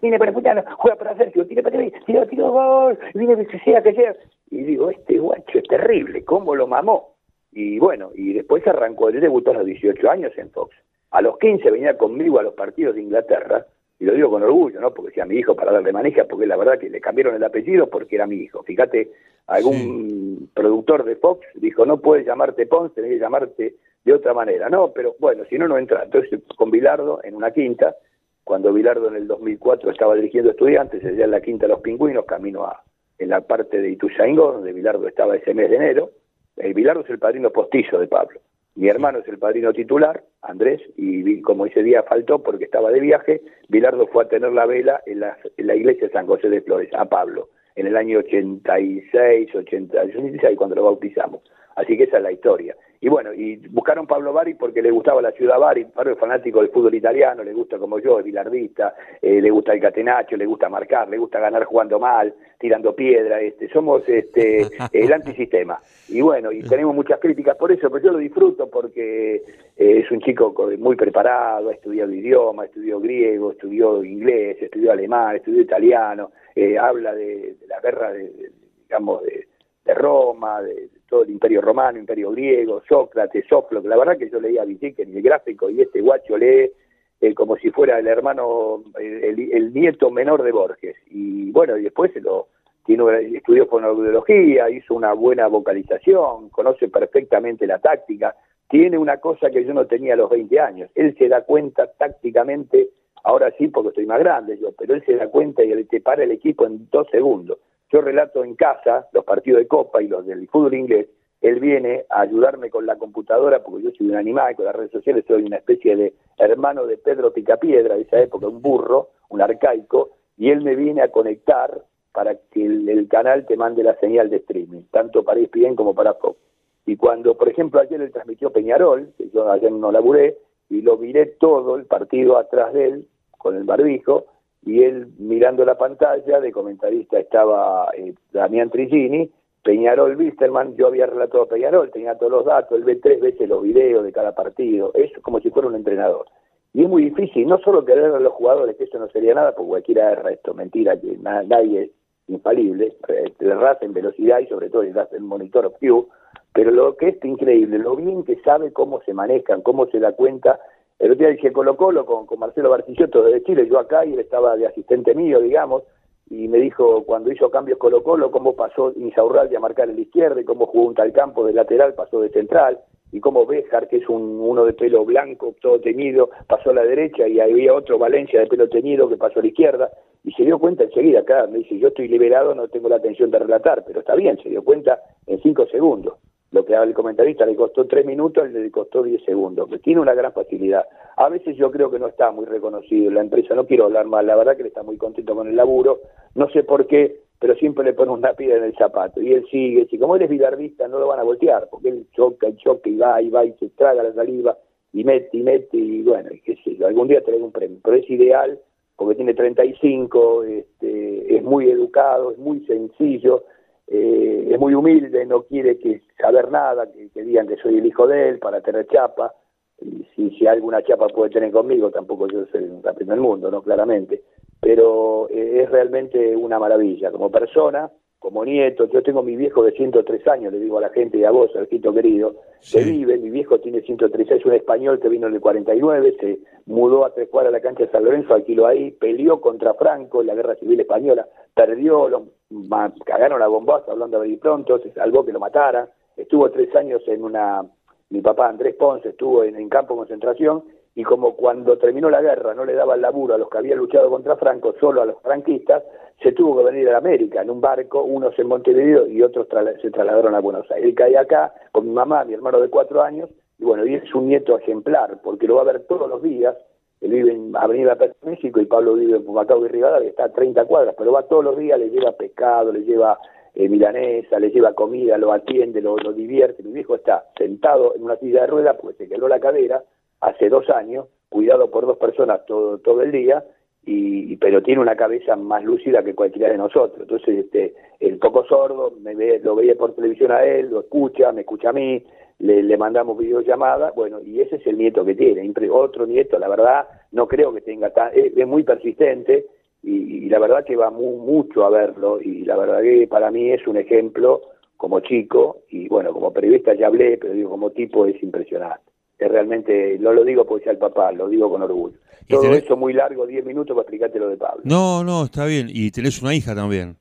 viene para Putano, juega para Sergio, tira para ahí, tira, tira, gol, viene que sea, que sea. Y digo, este guacho es terrible, ¿cómo lo mamó? Y bueno, y después arrancó, él debutó a los 18 años en Fox. A los 15 venía conmigo a los partidos de Inglaterra, y lo digo con orgullo, ¿no? Porque sea mi hijo para darle maneja, porque la verdad que le cambiaron el apellido porque era mi hijo. Fíjate, algún productor de Fox dijo, no puedes llamarte Pons, tenés que llamarte de otra manera. No, pero bueno, si no, no entra. Entonces, con Bilardo en una quinta, cuando Bilardo en el 2004 estaba dirigiendo estudiantes, allá en la quinta de los pingüinos, camino a en la parte de Ituzaingó, donde Bilardo estaba ese mes de enero. Eh, Bilardo es el padrino postizo de Pablo. Mi hermano es el padrino titular, Andrés, y como ese día faltó porque estaba de viaje, Bilardo fue a tener la vela en la, en la iglesia de San José de Flores, a Pablo, en el año 86, 86, cuando lo bautizamos. Así que esa es la historia. Y bueno, y buscaron Pablo Bari porque le gustaba la ciudad Bari, Pablo es fanático del fútbol italiano, le gusta como yo, es bilardista, eh, le gusta el catenacho, le gusta marcar, le gusta ganar jugando mal, tirando piedra, este, somos este el antisistema. Y bueno, y tenemos muchas críticas por eso, pero yo lo disfruto porque eh, es un chico muy preparado, ha estudiado idioma, estudió griego, estudió inglés, estudió alemán, estudió italiano, eh, habla de, la guerra de, digamos de, de Roma, de todo el imperio romano, imperio griego, Sócrates, Sófocles, la verdad que yo leía a en el gráfico y este guacho lee eh, como si fuera el hermano, el, nieto menor de Borges. Y bueno, y después se lo tiene, estudió fonoaudiología, hizo una buena vocalización, conoce perfectamente la táctica, tiene una cosa que yo no tenía a los 20 años, él se da cuenta tácticamente, ahora sí porque estoy más grande yo, pero él se da cuenta y te para el equipo en dos segundos yo relato en casa los partidos de Copa y los del fútbol inglés, él viene a ayudarme con la computadora, porque yo soy un animal, con las redes sociales soy una especie de hermano de Pedro Picapiedra de esa época, un burro, un arcaico, y él me viene a conectar para que el, canal te mande la señal de streaming, tanto para ESPN como para Fox. Y cuando, por ejemplo, ayer él transmitió Peñarol, que yo ayer no laburé, y lo miré todo el partido atrás de él, con el barbijo, y él mirando la pantalla, de comentarista estaba eh, Damián Trigini, Peñarol Wisterman, yo había relatado a Peñarol, tenía todos los datos, él ve tres veces los videos de cada partido, es como si fuera un entrenador. Y es muy difícil, no solo querer a los jugadores, que eso no sería nada, porque cualquiera erra esto, mentira, que nadie es infalible, le raza en velocidad y sobre todo le en monitor of view, pero lo que es increíble, lo bien que sabe cómo se manejan, cómo se da cuenta el otro día dije Colo Colo con, Marcelo Barcilloto de Chile, yo acá y él estaba de asistente mío, digamos, y me dijo cuando hizo cambios Colo Colo, cómo pasó Insaurralde a marcar en la izquierda y cómo jugó un tal campo de lateral, pasó de central, y cómo Béjar, que es un, uno de pelo blanco, todo tenido, pasó a la derecha y había otro Valencia de pelo teñido que pasó a la izquierda, y se dio cuenta enseguida, acá me dice, yo estoy liberado, no tengo la atención de relatar, pero está bien, se dio cuenta en cinco segundos lo que el comentarista le costó tres minutos, le costó diez segundos, que tiene una gran facilidad. A veces yo creo que no está muy reconocido la empresa, no quiero hablar mal, la verdad que él está muy contento con el laburo, no sé por qué, pero siempre le pone una piedra en el zapato, y él sigue, si como él es bilardista no lo van a voltear, porque él choca y choca y va y va y se traga la saliva, y mete y mete, y bueno, y algún día trae un premio, pero es ideal, porque tiene 35, este, es muy educado, es muy sencillo, eh, es muy humilde, no quiere que saber nada, que, digan que soy el hijo de él para tener chapa, y si, si alguna chapa puede tener conmigo, tampoco yo soy campeón del mundo, ¿no? Claramente, pero eh, es realmente una maravilla como persona, como nieto, yo tengo mi viejo de 103 años, le digo a la gente y a vos, Alquito querido, que vive, mi viejo tiene 103, es un español que vino en el 49, se mudó a tres cuadras a la cancha de San Lorenzo, alquiló ahí, peleó contra Franco en la guerra civil española, perdió, lo, cagaron a bombazo hablando de pronto, se salvó que lo matara, estuvo tres años en una, mi papá Andrés Ponce estuvo en, en campo de concentración, y como cuando terminó la guerra no le daba el laburo a los que habían luchado contra Franco, solo a los franquistas, se tuvo que venir a América en un barco, unos en Montevideo y otros se trasladaron a Buenos Aires. Él cae acá con mi mamá, mi hermano de cuatro años, y bueno, y es un nieto ejemplar, porque lo va a ver todos los días, él vive en Avenida México y Pablo vive en Pumacao y Rivadavia, está a 30 cuadras, pero va todos los días, le lleva pescado, le lleva eh, milanesa, le lleva comida, lo atiende, lo, lo divierte. Mi viejo está sentado en una silla de ruedas porque se quebró la cadera hace dos años, cuidado por dos personas todo, todo el día, y, pero tiene una cabeza más lúcida que cualquiera de nosotros. Entonces, este, el poco sordo, me ve, lo veía por televisión a él, lo escucha, me escucha a mí, le, mandamos videollamadas, bueno, y ese es el nieto que tiene. Otro nieto, la verdad, no creo que tenga tan, es, muy persistente y, la verdad que va mucho a verlo y la verdad que para mí es un ejemplo como chico y bueno, como periodista ya hablé, pero digo, como tipo es impresionante. Realmente, no lo digo porque sea el papá, lo digo con orgullo. Todo eso muy largo, 10 minutos para explicarte lo de Pablo. No, no, está bien. Y tenés una hija también.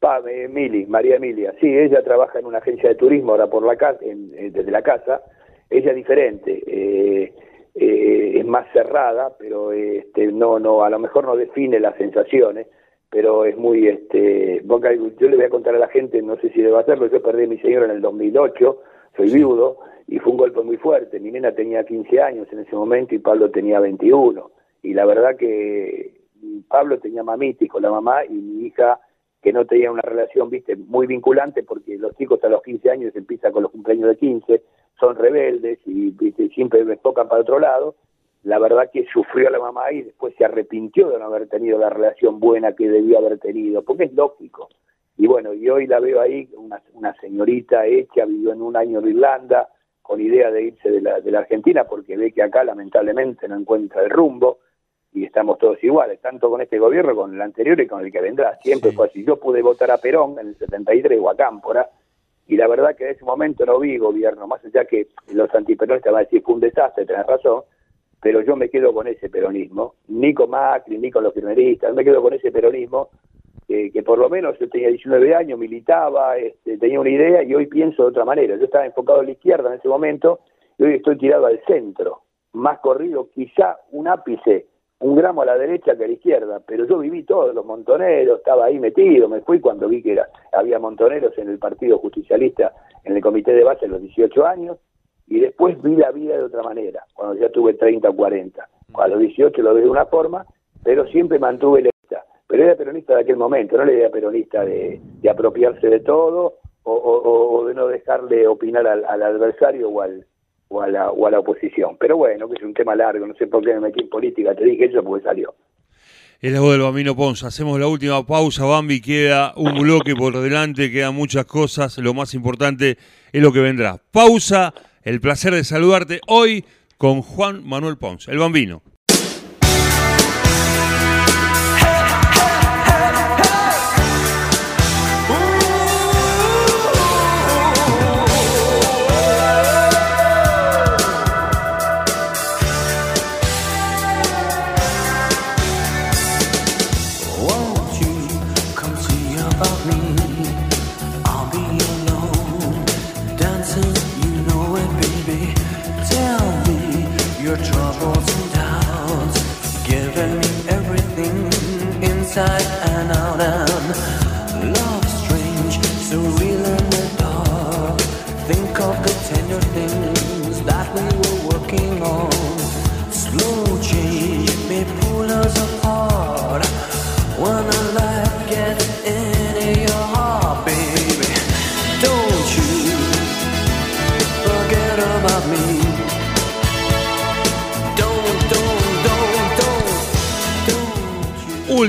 Pa, eh, Mili, María Emilia. Sí, ella trabaja en una agencia de turismo ahora por la casa, eh, desde la casa. Ella es diferente, eh, es más cerrada, pero este, no, no, a lo mejor no define las sensaciones. pero es muy, este, yo le voy a contar a la gente, no sé si debo hacerlo, yo perdí a mi señora en el 2008, soy viudo, y fue un golpe muy fuerte. Mi nena tenía 15 años en ese momento y Pablo tenía 21. Y la verdad que Pablo tenía mamitis con la mamá y mi hija que no tenía una relación, viste, muy vinculante porque los chicos a los 15 años empiezan con los cumpleaños de 15, son rebeldes y ¿viste? siempre me tocan para otro lado. La verdad que sufrió a la mamá y después se arrepintió de no haber tenido la relación buena que debía haber tenido, porque es lógico. Y bueno, y hoy la veo ahí, una, una señorita hecha, vivió en un año en Irlanda, con idea de irse de la, de la Argentina, porque ve que acá lamentablemente no encuentra el rumbo y estamos todos iguales, tanto con este gobierno, con el anterior y con el que vendrá. Siempre fue así. Yo pude votar a Perón en el 73 o a Cámpora, y la verdad que en ese momento no vi gobierno, más allá que los antiperonistas van a decir fue un desastre, tenés razón, pero yo me quedo con ese peronismo, ni con Macri, ni con los primeristas, me quedo con ese peronismo que por lo menos yo tenía 19 años, militaba, este, tenía una idea y hoy pienso de otra manera. Yo estaba enfocado a la izquierda en ese momento y hoy estoy tirado al centro, más corrido, quizá un ápice un gramo a la derecha que a la izquierda, pero yo viví todos los montoneros, estaba ahí metido, me fui cuando vi que era, había montoneros en el Partido Justicialista, en el comité de base a los 18 años, y después vi la vida de otra manera, cuando ya tuve 30 o 40. A los 18 lo vi de una forma, pero siempre mantuve idea. Pero era peronista de aquel momento, no la idea peronista de, apropiarse de todo o, de no dejarle opinar al, al adversario o al, o a, la, o a la oposición. Pero bueno, que es un tema largo, no sé por qué me metí en política, te dije eso porque salió. Es la voz del Bambino Ponza. Hacemos la última pausa, Bambi. Queda un bloque por delante, quedan muchas cosas. Lo más importante es lo que vendrá. Pausa, el placer de saludarte hoy con Juan Manuel Ponce, el Bambino.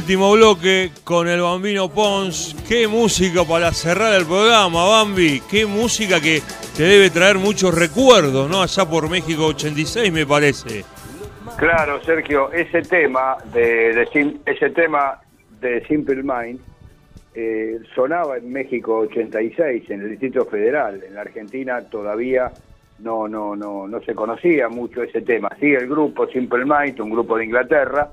Último bloque con el Bambino Pons. Qué música para cerrar el programa, Bambi. Qué música que te debe traer muchos recuerdos, ¿no? Allá por México 86, me parece. Claro, Sergio, ese tema de, ese tema de Simple Mind eh, sonaba en México 86, en el Distrito Federal. En la Argentina todavía no, no, no, no se conocía mucho ese tema. Sí, el grupo Simple Mind, un grupo de Inglaterra,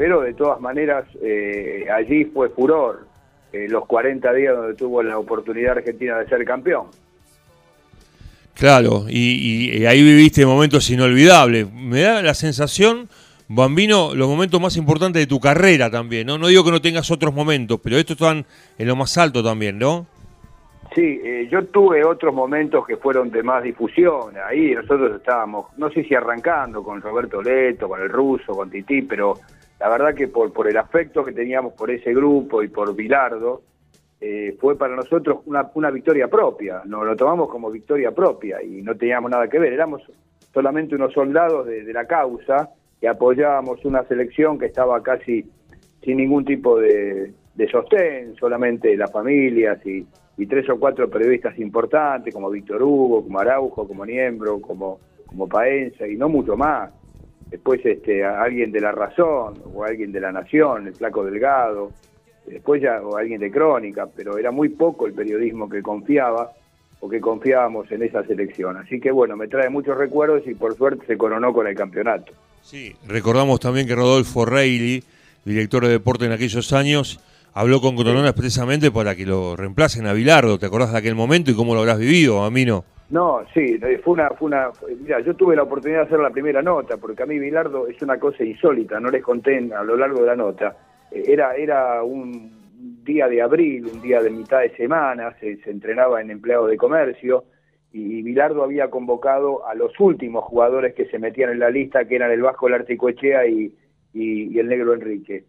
pero de todas maneras eh, allí fue furor eh, los 40 días donde tuvo la oportunidad Argentina de ser campeón. Claro, y, ahí viviste momentos inolvidables. Me da la sensación, Bambino, los momentos más importantes de tu carrera también, ¿no? No digo que no tengas otros momentos, pero estos están en lo más alto también, ¿no? Sí, eh, yo tuve otros momentos que fueron de más difusión. Ahí nosotros estábamos, no sé si arrancando con Roberto Leto, con el ruso, con Tití, pero la verdad que por, por el afecto que teníamos por ese grupo y por Bilardo, eh, fue para nosotros una, una victoria propia, nos lo tomamos como victoria propia y no teníamos nada que ver, éramos solamente unos soldados de, la causa que apoyábamos una selección que estaba casi sin ningún tipo de, sostén, solamente las familias y, y, tres o cuatro periodistas importantes como Víctor Hugo, como Araujo, como Niembro, como, como Paenza y no mucho más después este, alguien de La Razón, o alguien de La Nación, el Flaco Delgado, después ya, o alguien de Crónica, pero era muy poco el periodismo que confiaba o que confiábamos en esa selección. Así que bueno, me trae muchos recuerdos y por suerte se coronó con el campeonato. Sí, recordamos también que Rodolfo Reilly, director de deporte en aquellos años, habló con Corona expresamente para que lo reemplacen a Bilardo. ¿Te acordás de aquel momento y cómo lo habrás vivido, Amino? No, sí, fue una, fue una, mira, yo tuve la oportunidad de hacer la primera nota, porque a mí Bilardo es una cosa insólita, no les conté a lo largo de la nota. era, era un día de abril, un día de mitad de semana, se, entrenaba en empleado de comercio y Bilardo había convocado a los últimos jugadores que se metían en la lista, que eran el Vasco Larticoechea y, y, y el Negro Enrique.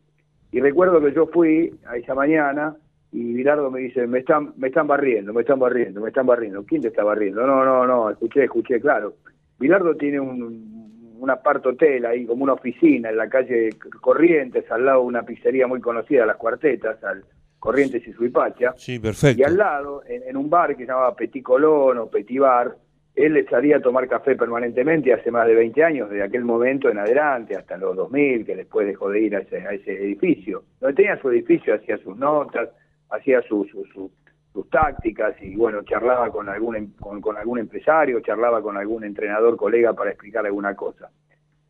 Y recuerdo que yo fui a esa mañana y Bilardo me dice, me están, me están barriendo, me están barriendo, me están barriendo. ¿Quién te está barriendo? No, no, no, escuché, escuché, claro. Bilardo tiene un, un aparto hotel ahí, como una oficina en la calle Corrientes, al lado de una pizzería muy conocida, Las Cuartetas, al Corrientes y Suipacha. Sí, perfecto. Y al lado, en, un bar que se llamaba Petit Colón o Petit Bar, él le salía a tomar café permanentemente hace más de 20 años, desde aquel momento en adelante, hasta los 2000, que después dejó de ir a ese, a ese edificio. Donde tenía su edificio, hacía sus notas, hacía sus tácticas y bueno, charlaba con algún, em, con, algún empresario, charlaba con algún entrenador, colega para explicar alguna cosa.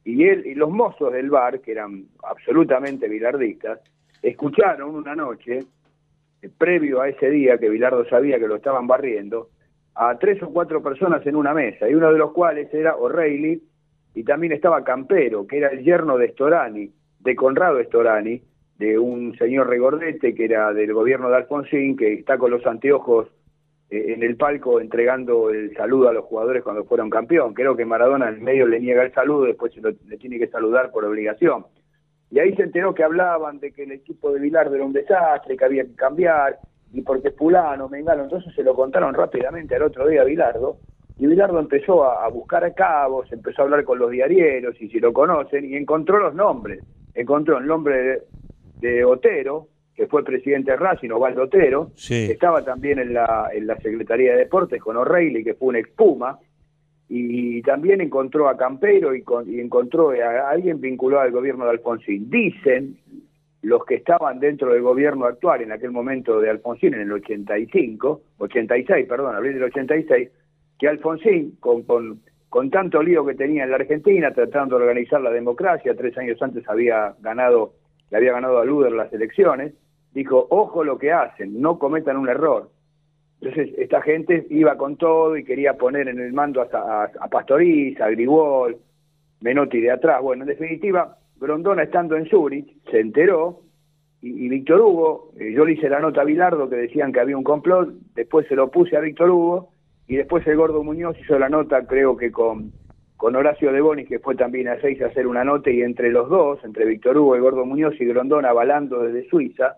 Y él y los mozos del bar, que eran absolutamente bilardistas, escucharon una noche previo a ese día que Bilardo sabía que lo estaban barriendo, a tres o cuatro personas en una mesa, y uno de los cuales era O'Reilly, y también estaba Campero, que era el yerno de Storani, de Conrado Storani, de un señor regordete que era del gobierno de Alfonsín, que está con los anteojos eh, en el palco entregando el saludo a los jugadores cuando fueron campeón. Creo que Maradona en medio le niega el saludo, después se le tiene que saludar por obligación. Y ahí se enteró que hablaban de que el equipo de Bilardo era un desastre, que había que cambiar, y porque fulano, mengano, entonces se lo contaron rápidamente al otro día a Bilardo, y Bilardo empezó a, buscar a cabos, empezó a hablar con los diarieros, y si lo conocen, y encontró los nombres. Encontró el nombre de, Otero, que fue presidente de Racing, Ovaldo Otero, que estaba también en la, en la Secretaría de Deportes con O'Reilly, que fue un expuma, y también encontró a Campero y, encontró a alguien vinculado al gobierno de Alfonsín. Dicen los que estaban dentro del gobierno actual en aquel momento de Alfonsín, en el 85, 86, perdón, abril del 86, que Alfonsín, con, con, con tanto lío que tenía en la Argentina, tratando de organizar la democracia, tres años antes había ganado, le había ganado a Luder las elecciones, dijo, ojo lo que hacen, no cometan un error entonces, esta gente iba con todo y quería poner en el mando a, a, Pastoriz, a Grigol, Menotti de atrás. Bueno, en definitiva, Grondona estando en Zurich se enteró y, Víctor Hugo, eh, yo le hice la nota a Bilardo que decían que había un complot, después se lo puse a Víctor Hugo y después el Gordo Muñoz hizo la nota, creo que con, con Horacio de Bonis, que fue también a seis a hacer una nota y entre los dos, entre Víctor Hugo, el Gordo Muñoz y Grondona avalando desde Suiza,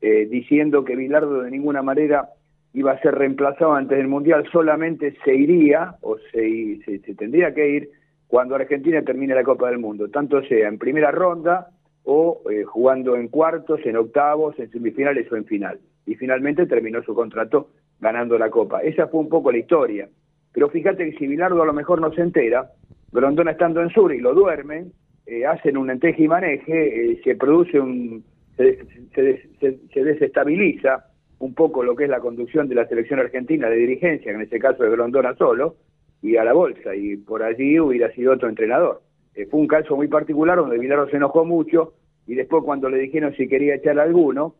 eh, diciendo que Bilardo de ninguna manera iba a ser reemplazado antes del Mundial, solamente se iría o se, se, tendría que ir cuando Argentina termine la Copa del Mundo, tanto sea en primera ronda o eh, jugando en cuartos, en octavos, en semifinales o en final. Y finalmente terminó su contrato ganando la Copa. Esa fue un poco la historia. Pero fíjate que si Bilardo a lo mejor no se entera, Grondona estando en Sur y lo duermen, eh, hacen un enteje y maneje, eh, se produce un... se desestabiliza un poco lo que es la conducción de la selección argentina de dirigencia, en este caso es Grondona solo, y a la bolsa, y por allí hubiera sido otro entrenador. Eh, fue un caso muy particular donde Milaro se enojó mucho, y después cuando le dijeron si quería echar a alguno,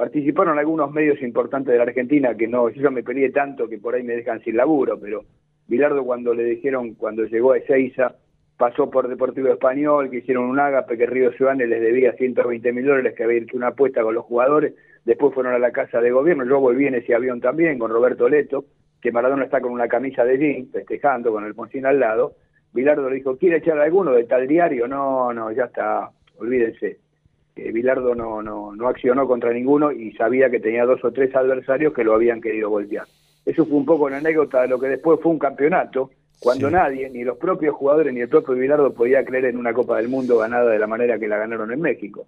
participaron algunos medios importantes de la Argentina, que no, yo me peleé tanto que por ahí me dejan sin laburo, pero Bilardo cuando le dijeron, cuando llegó a Ezeiza, pasó por Deportivo Español, que hicieron un ágape, que Río Ciudadanos les debía 120 mil dólares, que había hecho una apuesta con los jugadores, después fueron a la casa de gobierno, yo volví en ese avión también con Roberto Leto, que Maradona está con una camisa de jean, festejando con el Poncín al lado, Bilardo le dijo, ¿quiere echar alguno de tal diario? No, no, ya está, olvídense. Eh, Bilardo no, no, no accionó contra ninguno y sabía que tenía dos o tres adversarios que lo habían querido voltear. Eso fue un poco una anécdota de lo que después fue un campeonato, cuando nadie, ni los propios jugadores ni el propio Bilardo podía creer en una Copa del Mundo ganada de la manera que la ganaron en México.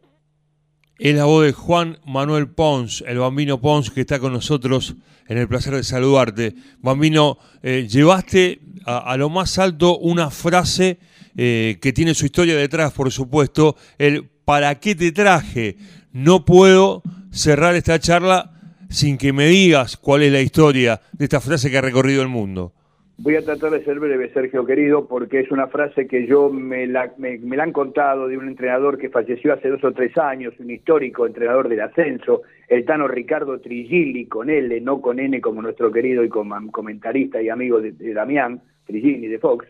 Es la voz de Juan Manuel Pons, el bambino Pons que está con nosotros en el placer de saludarte. Bambino, eh, llevaste a, lo más alto una frase eh, que tiene su historia detrás, por supuesto, el ¿para qué te traje? No puedo cerrar esta charla sin que me digas cuál es la historia de esta frase que ha recorrido el mundo. Voy a tratar de ser breve, Sergio querido, porque es una frase que yo me la, me, la han contado de un entrenador que falleció hace dos o tres años, un histórico entrenador del ascenso, el tano Ricardo Trigilli, con L, no con N como nuestro querido y comentarista y amigo de, Damián, Trigilli de Fox,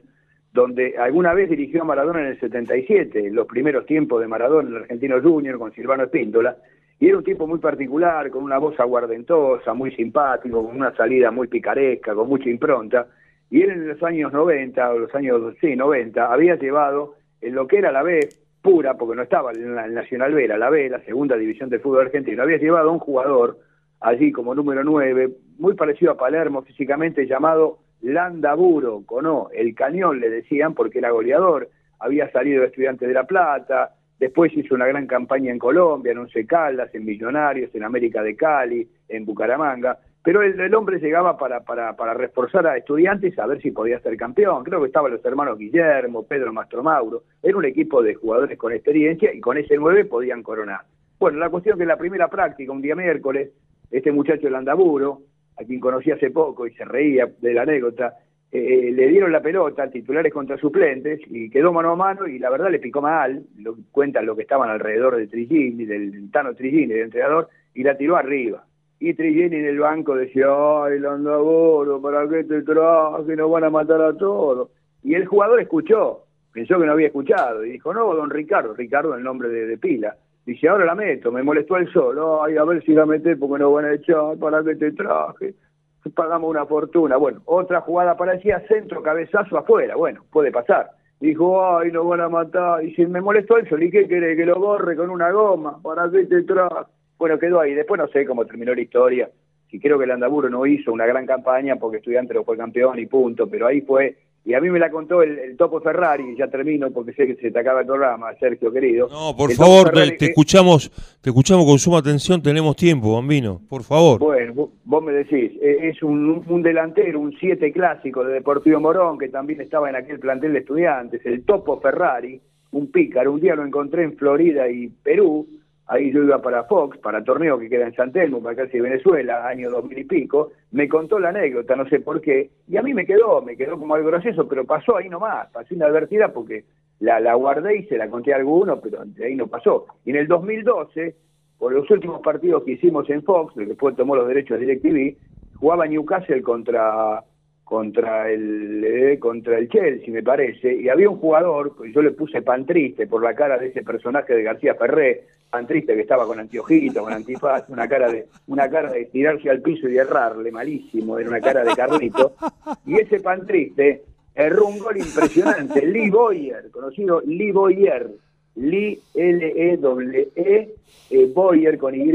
donde alguna vez dirigió a Maradona en el 77, en los primeros tiempos de Maradona el Argentino Junior con Silvano Espíndola, y era un tipo muy particular, con una voz aguardentosa, muy simpático, con una salida muy picaresca, con mucha impronta, y él en los años 90, o los años, sí, 90, había llevado en lo que era la B pura, porque no estaba en la Nacional B, la B, la segunda división del fútbol argentino, había llevado a un jugador allí como número 9, muy parecido a Palermo físicamente, llamado Landaburo, Conó, el cañón le decían porque era goleador, había salido de Estudiantes de La Plata, después hizo una gran campaña en Colombia, en Once Caldas, en Millonarios, en América de Cali, en Bucaramanga, pero el, hombre llegaba para, reforzar a estudiantes a ver si podía ser campeón. Creo que estaban los hermanos Guillermo, Pedro Mastromauro. Era un equipo de jugadores con experiencia y con ese nueve podían coronar. Bueno, la cuestión que en la primera práctica, un día miércoles, este muchacho el Andaburo, a quien conocí hace poco y se reía de la anécdota, eh, le dieron la pelota, titulares contra suplentes, y quedó mano a mano, y la verdad le picó mal, lo, cuentan lo que estaban alrededor de Trigini, del Tano Trigini, del entrenador, y la tiró arriba. Y Trigini en el banco decía, ay, Landaboro, ¿para qué te traje? Nos van a matar a todos. Y el jugador escuchó, pensó que no había escuchado, y dijo, no, don Ricardo, Ricardo el nombre de, de pila, Dice, ahora la meto, me molestó el sol, ay, a ver si la meté porque no van a echar, para que te traje, pagamos una fortuna. Bueno, otra jugada parecía centro, cabezazo afuera, bueno, puede pasar. Dijo, ay, nos van a matar, y si me molestó el sol, ¿y qué quiere? Que lo borre con una goma, para que te traje. Bueno, quedó ahí, después no sé cómo terminó la historia, si creo que el Andaburo no hizo una gran campaña porque Estudiante lo fue campeón y punto, pero ahí fue y a mí me la contó el, Topo Ferrari, y ya termino porque sé que se te acaba el programa, Sergio querido. No, por favor, te, escuchamos te escuchamos con suma atención, tenemos tiempo, Bambino, por favor. Bueno, vos me decís, e, es un, un delantero, un 7 clásico de Deportivo Morón, que también estaba en aquel plantel de estudiantes, el Topo Ferrari, un pícaro, un día lo encontré en Florida y Perú, ahí yo iba para Fox, para torneo que queda en San Telmo, para casi Venezuela, año dos mil y pico, me contó la anécdota, no sé por qué, y a mí me quedó, me quedó como algo gracioso, pero pasó ahí nomás, pasó inadvertida porque la, la guardé y se la conté a alguno, pero de ahí no pasó. Y en el 2012, por los últimos partidos que hicimos en Fox, después tomó los derechos de DirecTV, jugaba Newcastle contra contra el eh, contra el Chelsea me parece y había un jugador yo le puse pan triste por la cara de ese personaje de García Ferré pan triste que estaba con anteojito con antifaz una cara de una cara de tirarse al piso y errarle malísimo era una cara de Carlito. Y ese pan triste erró un gol impresionante Lee Boyer conocido Lee Boyer Lee L E W E, -E Boyer con Y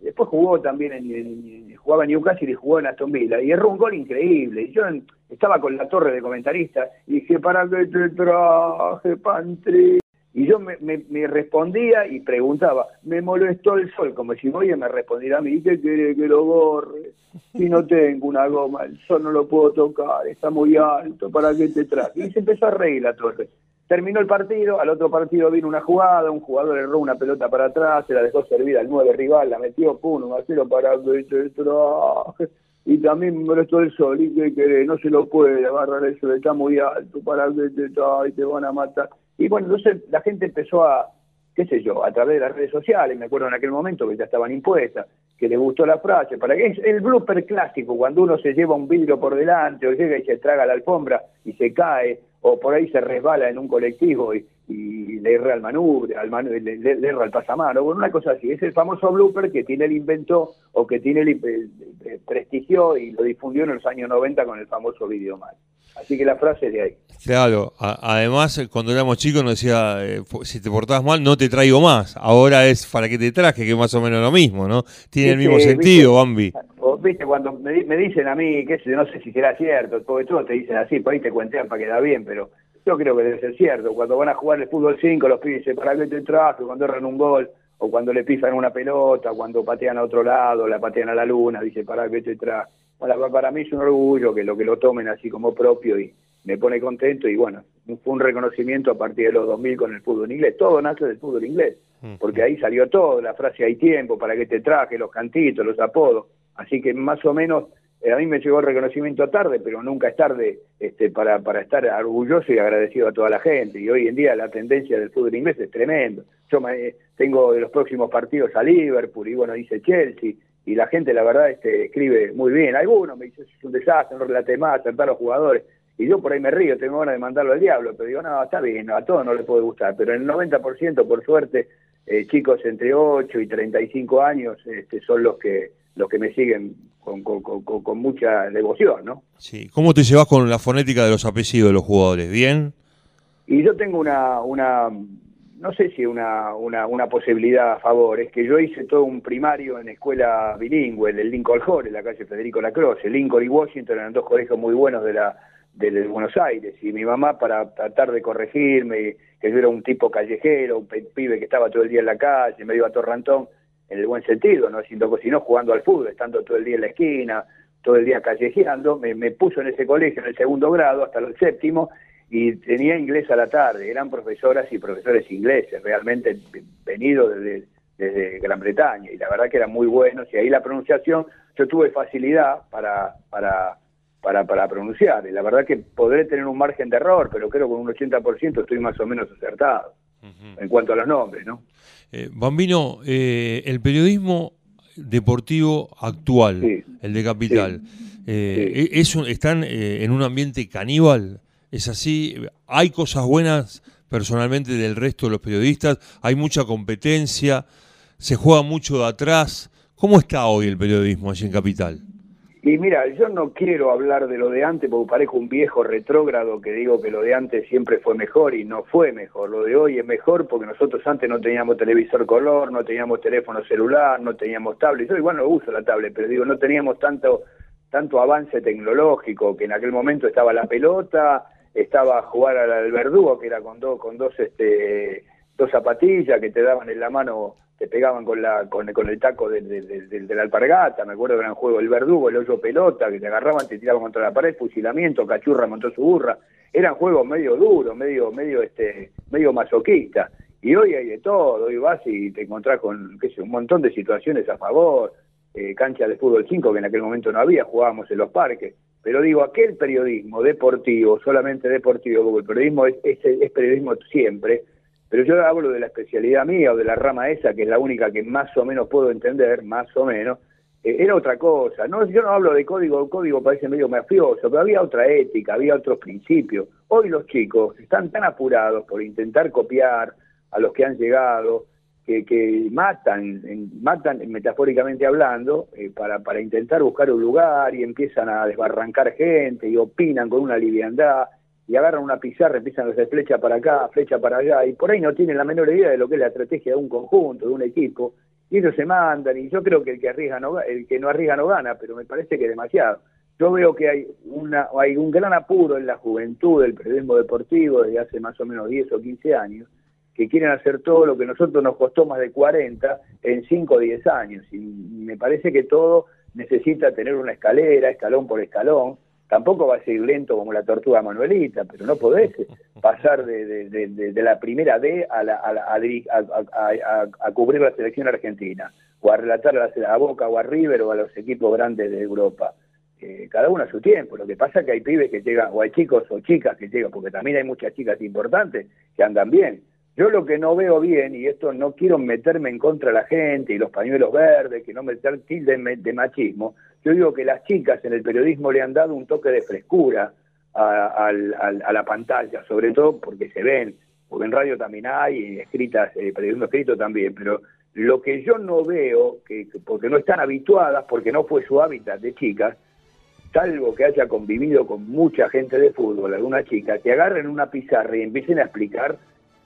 después jugó también en, jugaba en Newcastle y jugó en Aston Villa y erró un gol increíble yo estaba con la torre de comentarista y dije para qué te traje Pantri y yo me, me, respondía y preguntaba me molestó el sol como si voy me respondiera a mí ¿qué quiere que lo borre? si no tengo una goma el sol no lo puedo tocar está muy alto para qué te traje y se empezó a reír la torre. Terminó el partido, al otro partido vino una jugada, un jugador erró una pelota para atrás, se la dejó servir al nueve rival, la metió, pum, un a para y también me molestó el sol, y que no se lo puede agarrar eso, está muy alto, para que te, y te van a matar. Y bueno, entonces la gente empezó a, qué sé yo, a través de las redes sociales, me acuerdo en aquel momento que ya estaban impuestas, que le gustó la frase, para que es el blooper clásico, cuando uno se lleva un vidrio por delante o llega y se traga la alfombra y se cae, o por ahí se resbala en un colectivo y, le erra al manubrio, al le, erra al pasamano, bueno, una cosa así. Es el famoso blooper que tiene el invento o que tiene el, prestigió y lo difundió en los años 90 con el famoso video mal. Así que la frase es de ahí. Claro, además cuando éramos chicos nos decía, eh, si te portabas mal no te traigo más. Ahora es para que te traje, que es más o menos lo mismo, ¿no? Tiene el mismo sentido, Bambi. Viste, cuando me, dicen a mí, que no sé si será cierto, porque todos te dicen así, por ahí te cuentean para que da bien, pero yo creo que debe ser cierto. Cuando van a jugar el fútbol 5, los pibes dicen, ¿para qué te traje? Cuando erran un gol, o cuando le pisan una pelota, cuando patean a otro lado, la patean a la luna, dice, ¿para qué te traje? Bueno, para mí es un orgullo que lo que lo tomen así como propio y me pone contento y bueno, fue un reconocimiento a partir de los 2000 con el fútbol inglés. Todo nace del fútbol inglés, porque ahí salió todo, la frase hay tiempo, para que te traje, los cantitos, los apodos. Así que más o menos eh, a mí me llegó el reconocimiento tarde, pero nunca es tarde este, para, para estar orgulloso y agradecido a toda la gente. Y hoy en día la tendencia del fútbol inglés es tremendo. Yo me, tengo de los próximos partidos a Liverpool y bueno, dice Chelsea y la gente la verdad este, escribe muy bien. Algunos me dicen es un desastre, no relate más, acertar los jugadores. y yo por ahí me río, tengo ganas de mandarlo al diablo, pero digo, no, está bien, a todos no les puede gustar, pero el 90%, por suerte, eh, chicos entre 8 y 35 años este, son los que los que me siguen con, con, con, mucha devoción, ¿no? Sí. ¿Cómo te llevas con la fonética de los apellidos de los jugadores? ¿Bien? Y yo tengo una, una no sé si una, una, una posibilidad a favor, es que yo hice todo un primario en escuela bilingüe, el Lincoln Hall, en la calle Federico Lacroze. Lincoln y Washington eran dos colegios muy buenos de la de, Buenos Aires. Y mi mamá, para tratar de corregirme, que yo era un tipo callejero, un pibe que estaba todo el día en la calle, medio atorrantón, en el buen sentido, no haciendo sino jugando al fútbol, estando todo el día en la esquina, todo el día callejeando, me puso en ese colegio en el segundo grado hasta el séptimo y tenía inglés a la tarde, eran profesoras y profesores ingleses, realmente venidos desde, desde Gran Bretaña, y la verdad que eran muy buenos, y ahí la pronunciación, yo tuve facilidad para, para, para, para pronunciar, y la verdad que podré tener un margen de error, pero creo que con un 80% estoy más o menos acertado, en cuanto a los nombres, ¿no? Eh, Bambino, eh, el periodismo deportivo actual, el de Capital, eh, ¿es ¿están eh, en un ambiente caníbal? ¿Es así? ¿Hay cosas buenas personalmente del resto de los periodistas? ¿Hay mucha competencia? ¿Se juega mucho de atrás? ¿Cómo está hoy el periodismo allí en Capital? Y mira, yo no quiero hablar de lo de antes porque parezco un viejo retrógrado que digo que lo de antes siempre fue mejor y no fue mejor. Lo de hoy es mejor porque nosotros antes no teníamos televisor color, no teníamos teléfono celular, no teníamos tablet. Yo igual no uso la tablet, pero digo, no teníamos tanto tanto avance tecnológico que en aquel momento estaba la pelota, estaba a jugar al, verdugo, que era con dos, con dos, este, dos zapatillas que te daban en la mano, te pegaban con la, con, el taco de, de, la alpargata, me acuerdo que eran juego el verdugo, el hoyo pelota, que te agarraban, te tiraban contra la pared, fusilamiento, cachurra montó su burra, eran juegos medio duros, medio, medio, este, medio masoquista. Y hoy hay de todo, hoy vas y te encontrás con qué sé, un montón de situaciones a favor, eh, cancha de fútbol 5 que en aquel momento no había, jugábamos en los parques. Pero digo, aquel periodismo deportivo, solamente deportivo, porque el periodismo es, periodismo siempre, pero yo hablo de la especialidad mía o de la rama esa, que es la única que más o menos puedo entender, más o menos, eh, era otra cosa. No, yo no hablo de código, el código parece medio mafioso, pero había otra ética, había otros principios. Hoy los chicos están tan apurados por intentar copiar a los que han llegado, que, matan, matan metafóricamente hablando, eh, para, para intentar buscar un lugar y empiezan a desbarrancar gente y opinan con una liviandad y agarran una pizarra, empiezan a hacer flecha para acá, flecha para allá, y por ahí no tienen la menor idea de lo que es la estrategia de un conjunto, de un equipo, y ellos se mandan, y yo creo que el que arriesga no, el que no arriesga no gana, pero me parece que demasiado. Yo veo que hay una hay un gran apuro en la juventud del periodismo deportivo desde hace más o menos 10 o 15 años, que quieren hacer todo lo que a nosotros nos costó más de 40 en 5 o 10 años. Y me parece que todo necesita tener una escalera, escalón por escalón. Tampoco va a ser lento como la tortuga manuelita, pero no podés pasar de, de, la primera D a, la, a, a, cubrir la selección argentina, o a relatar a, la, Boca o a River o a los equipos grandes de Europa. Eh, cada uno a su tiempo. Lo que pasa es que hay pibes que llegan, o hay chicos o chicas que llegan, porque también hay muchas chicas importantes que andan bien, yo lo que no veo bien, y esto no quiero meterme en contra de la gente y los pañuelos verdes, que no meter tilde de machismo, yo digo que las chicas en el periodismo le han dado un toque de frescura a, la pantalla, sobre todo porque se ven, porque en radio también hay, escritas, eh, periodismo escrito también, pero lo que yo no veo, que, porque no están habituadas, porque no fue su hábitat de chicas, salvo que haya convivido con mucha gente de fútbol, alguna chica, que agarren una pizarra y empiecen a explicar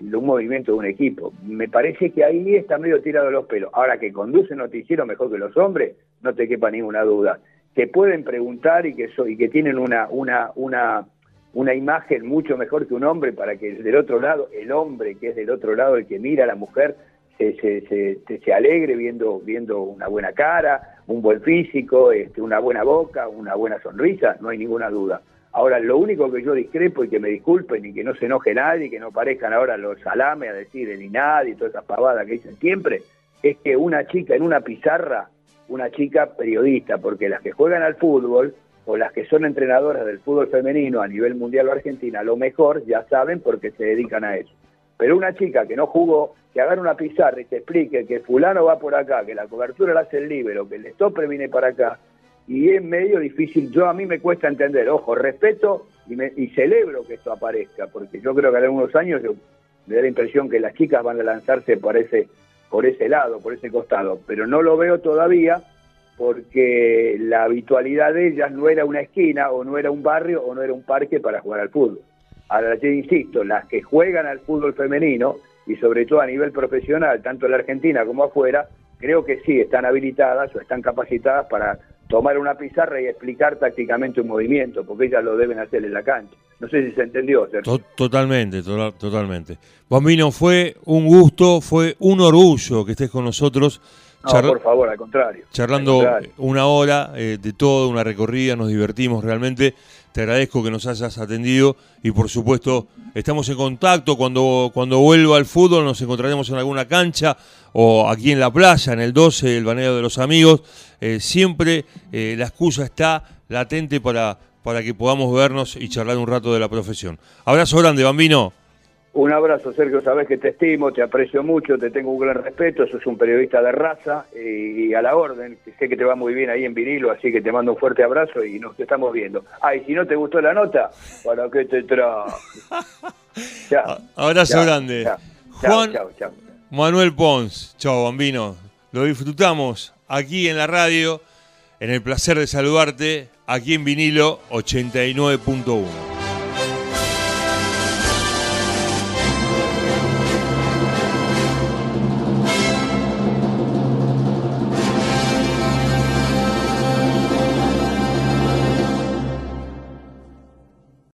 de un movimiento de un equipo. Me parece que ahí está medio tirado los pelos. Ahora que conduce noticiero mejor que los hombres, no te quepa ninguna duda. Que pueden preguntar y que, y que tienen una, una, una, una imagen mucho mejor que un hombre para que del otro lado, el hombre que es del otro lado, el que mira a la mujer, se, se, se, se alegre viendo, viendo una buena cara, un buen físico, este, una buena boca, una buena sonrisa, no hay ninguna duda. Ahora, lo único que yo discrepo y que me disculpen y que no se enoje nadie, que no parezcan ahora los salames a decir el INAD y toda esa pavada que dicen siempre, es que una chica en una pizarra, una chica periodista, porque las que juegan al fútbol o las que son entrenadoras del fútbol femenino a nivel mundial o Argentina, lo mejor ya saben porque se dedican a eso. Pero una chica que no jugó, que haga una pizarra y te explique que fulano va por acá, que la cobertura la hace el libero, que el stopper viene para acá, y es medio difícil. Yo a mí me cuesta entender, ojo, respeto y, celebro que esto aparezca, porque yo creo que en algunos años me da la impresión que las chicas van a lanzarse por ese, por ese lado, por ese costado, pero no lo veo todavía porque la habitualidad de ellas no era una esquina o no era un barrio o no era un parque para jugar al fútbol. Ahora yo insisto, las que juegan al fútbol femenino y sobre todo a nivel profesional, tanto en la Argentina como afuera, creo que sí están habilitadas o están capacitadas para tomar una pizarra y explicar tácticamente un movimiento, porque ellas lo deben hacer en la cancha. No sé si se entendió. totalmente, totalmente. Bambino, fue un gusto, fue un orgullo que estés con nosotros. No, por favor, al contrario. Charlando una hora eh, de todo, una recorrida, nos divertimos realmente. Te agradezco que nos hayas atendido y por supuesto estamos en contacto. Cuando, cuando vuelva al fútbol nos encontraremos en alguna cancha o aquí en la playa, en el 12, el baneo de los amigos. Eh, siempre eh, la excusa está latente para, para que podamos vernos y charlar un rato de la profesión. Abrazo grande, Bambino. Un abrazo, Sergio. Sabes que te estimo, te aprecio mucho, te tengo un gran respeto. Sos un periodista de raza y, a la orden. Sé que te va muy bien ahí en vinilo, así que te mando un fuerte abrazo y nos estamos viendo. Ah, y si no te gustó la nota, ¿para qué te traes? Abrazo grande. Juan Manuel Pons. Chao, bambino. Lo disfrutamos aquí en la radio, en el placer de saludarte, aquí en vinilo 89.1.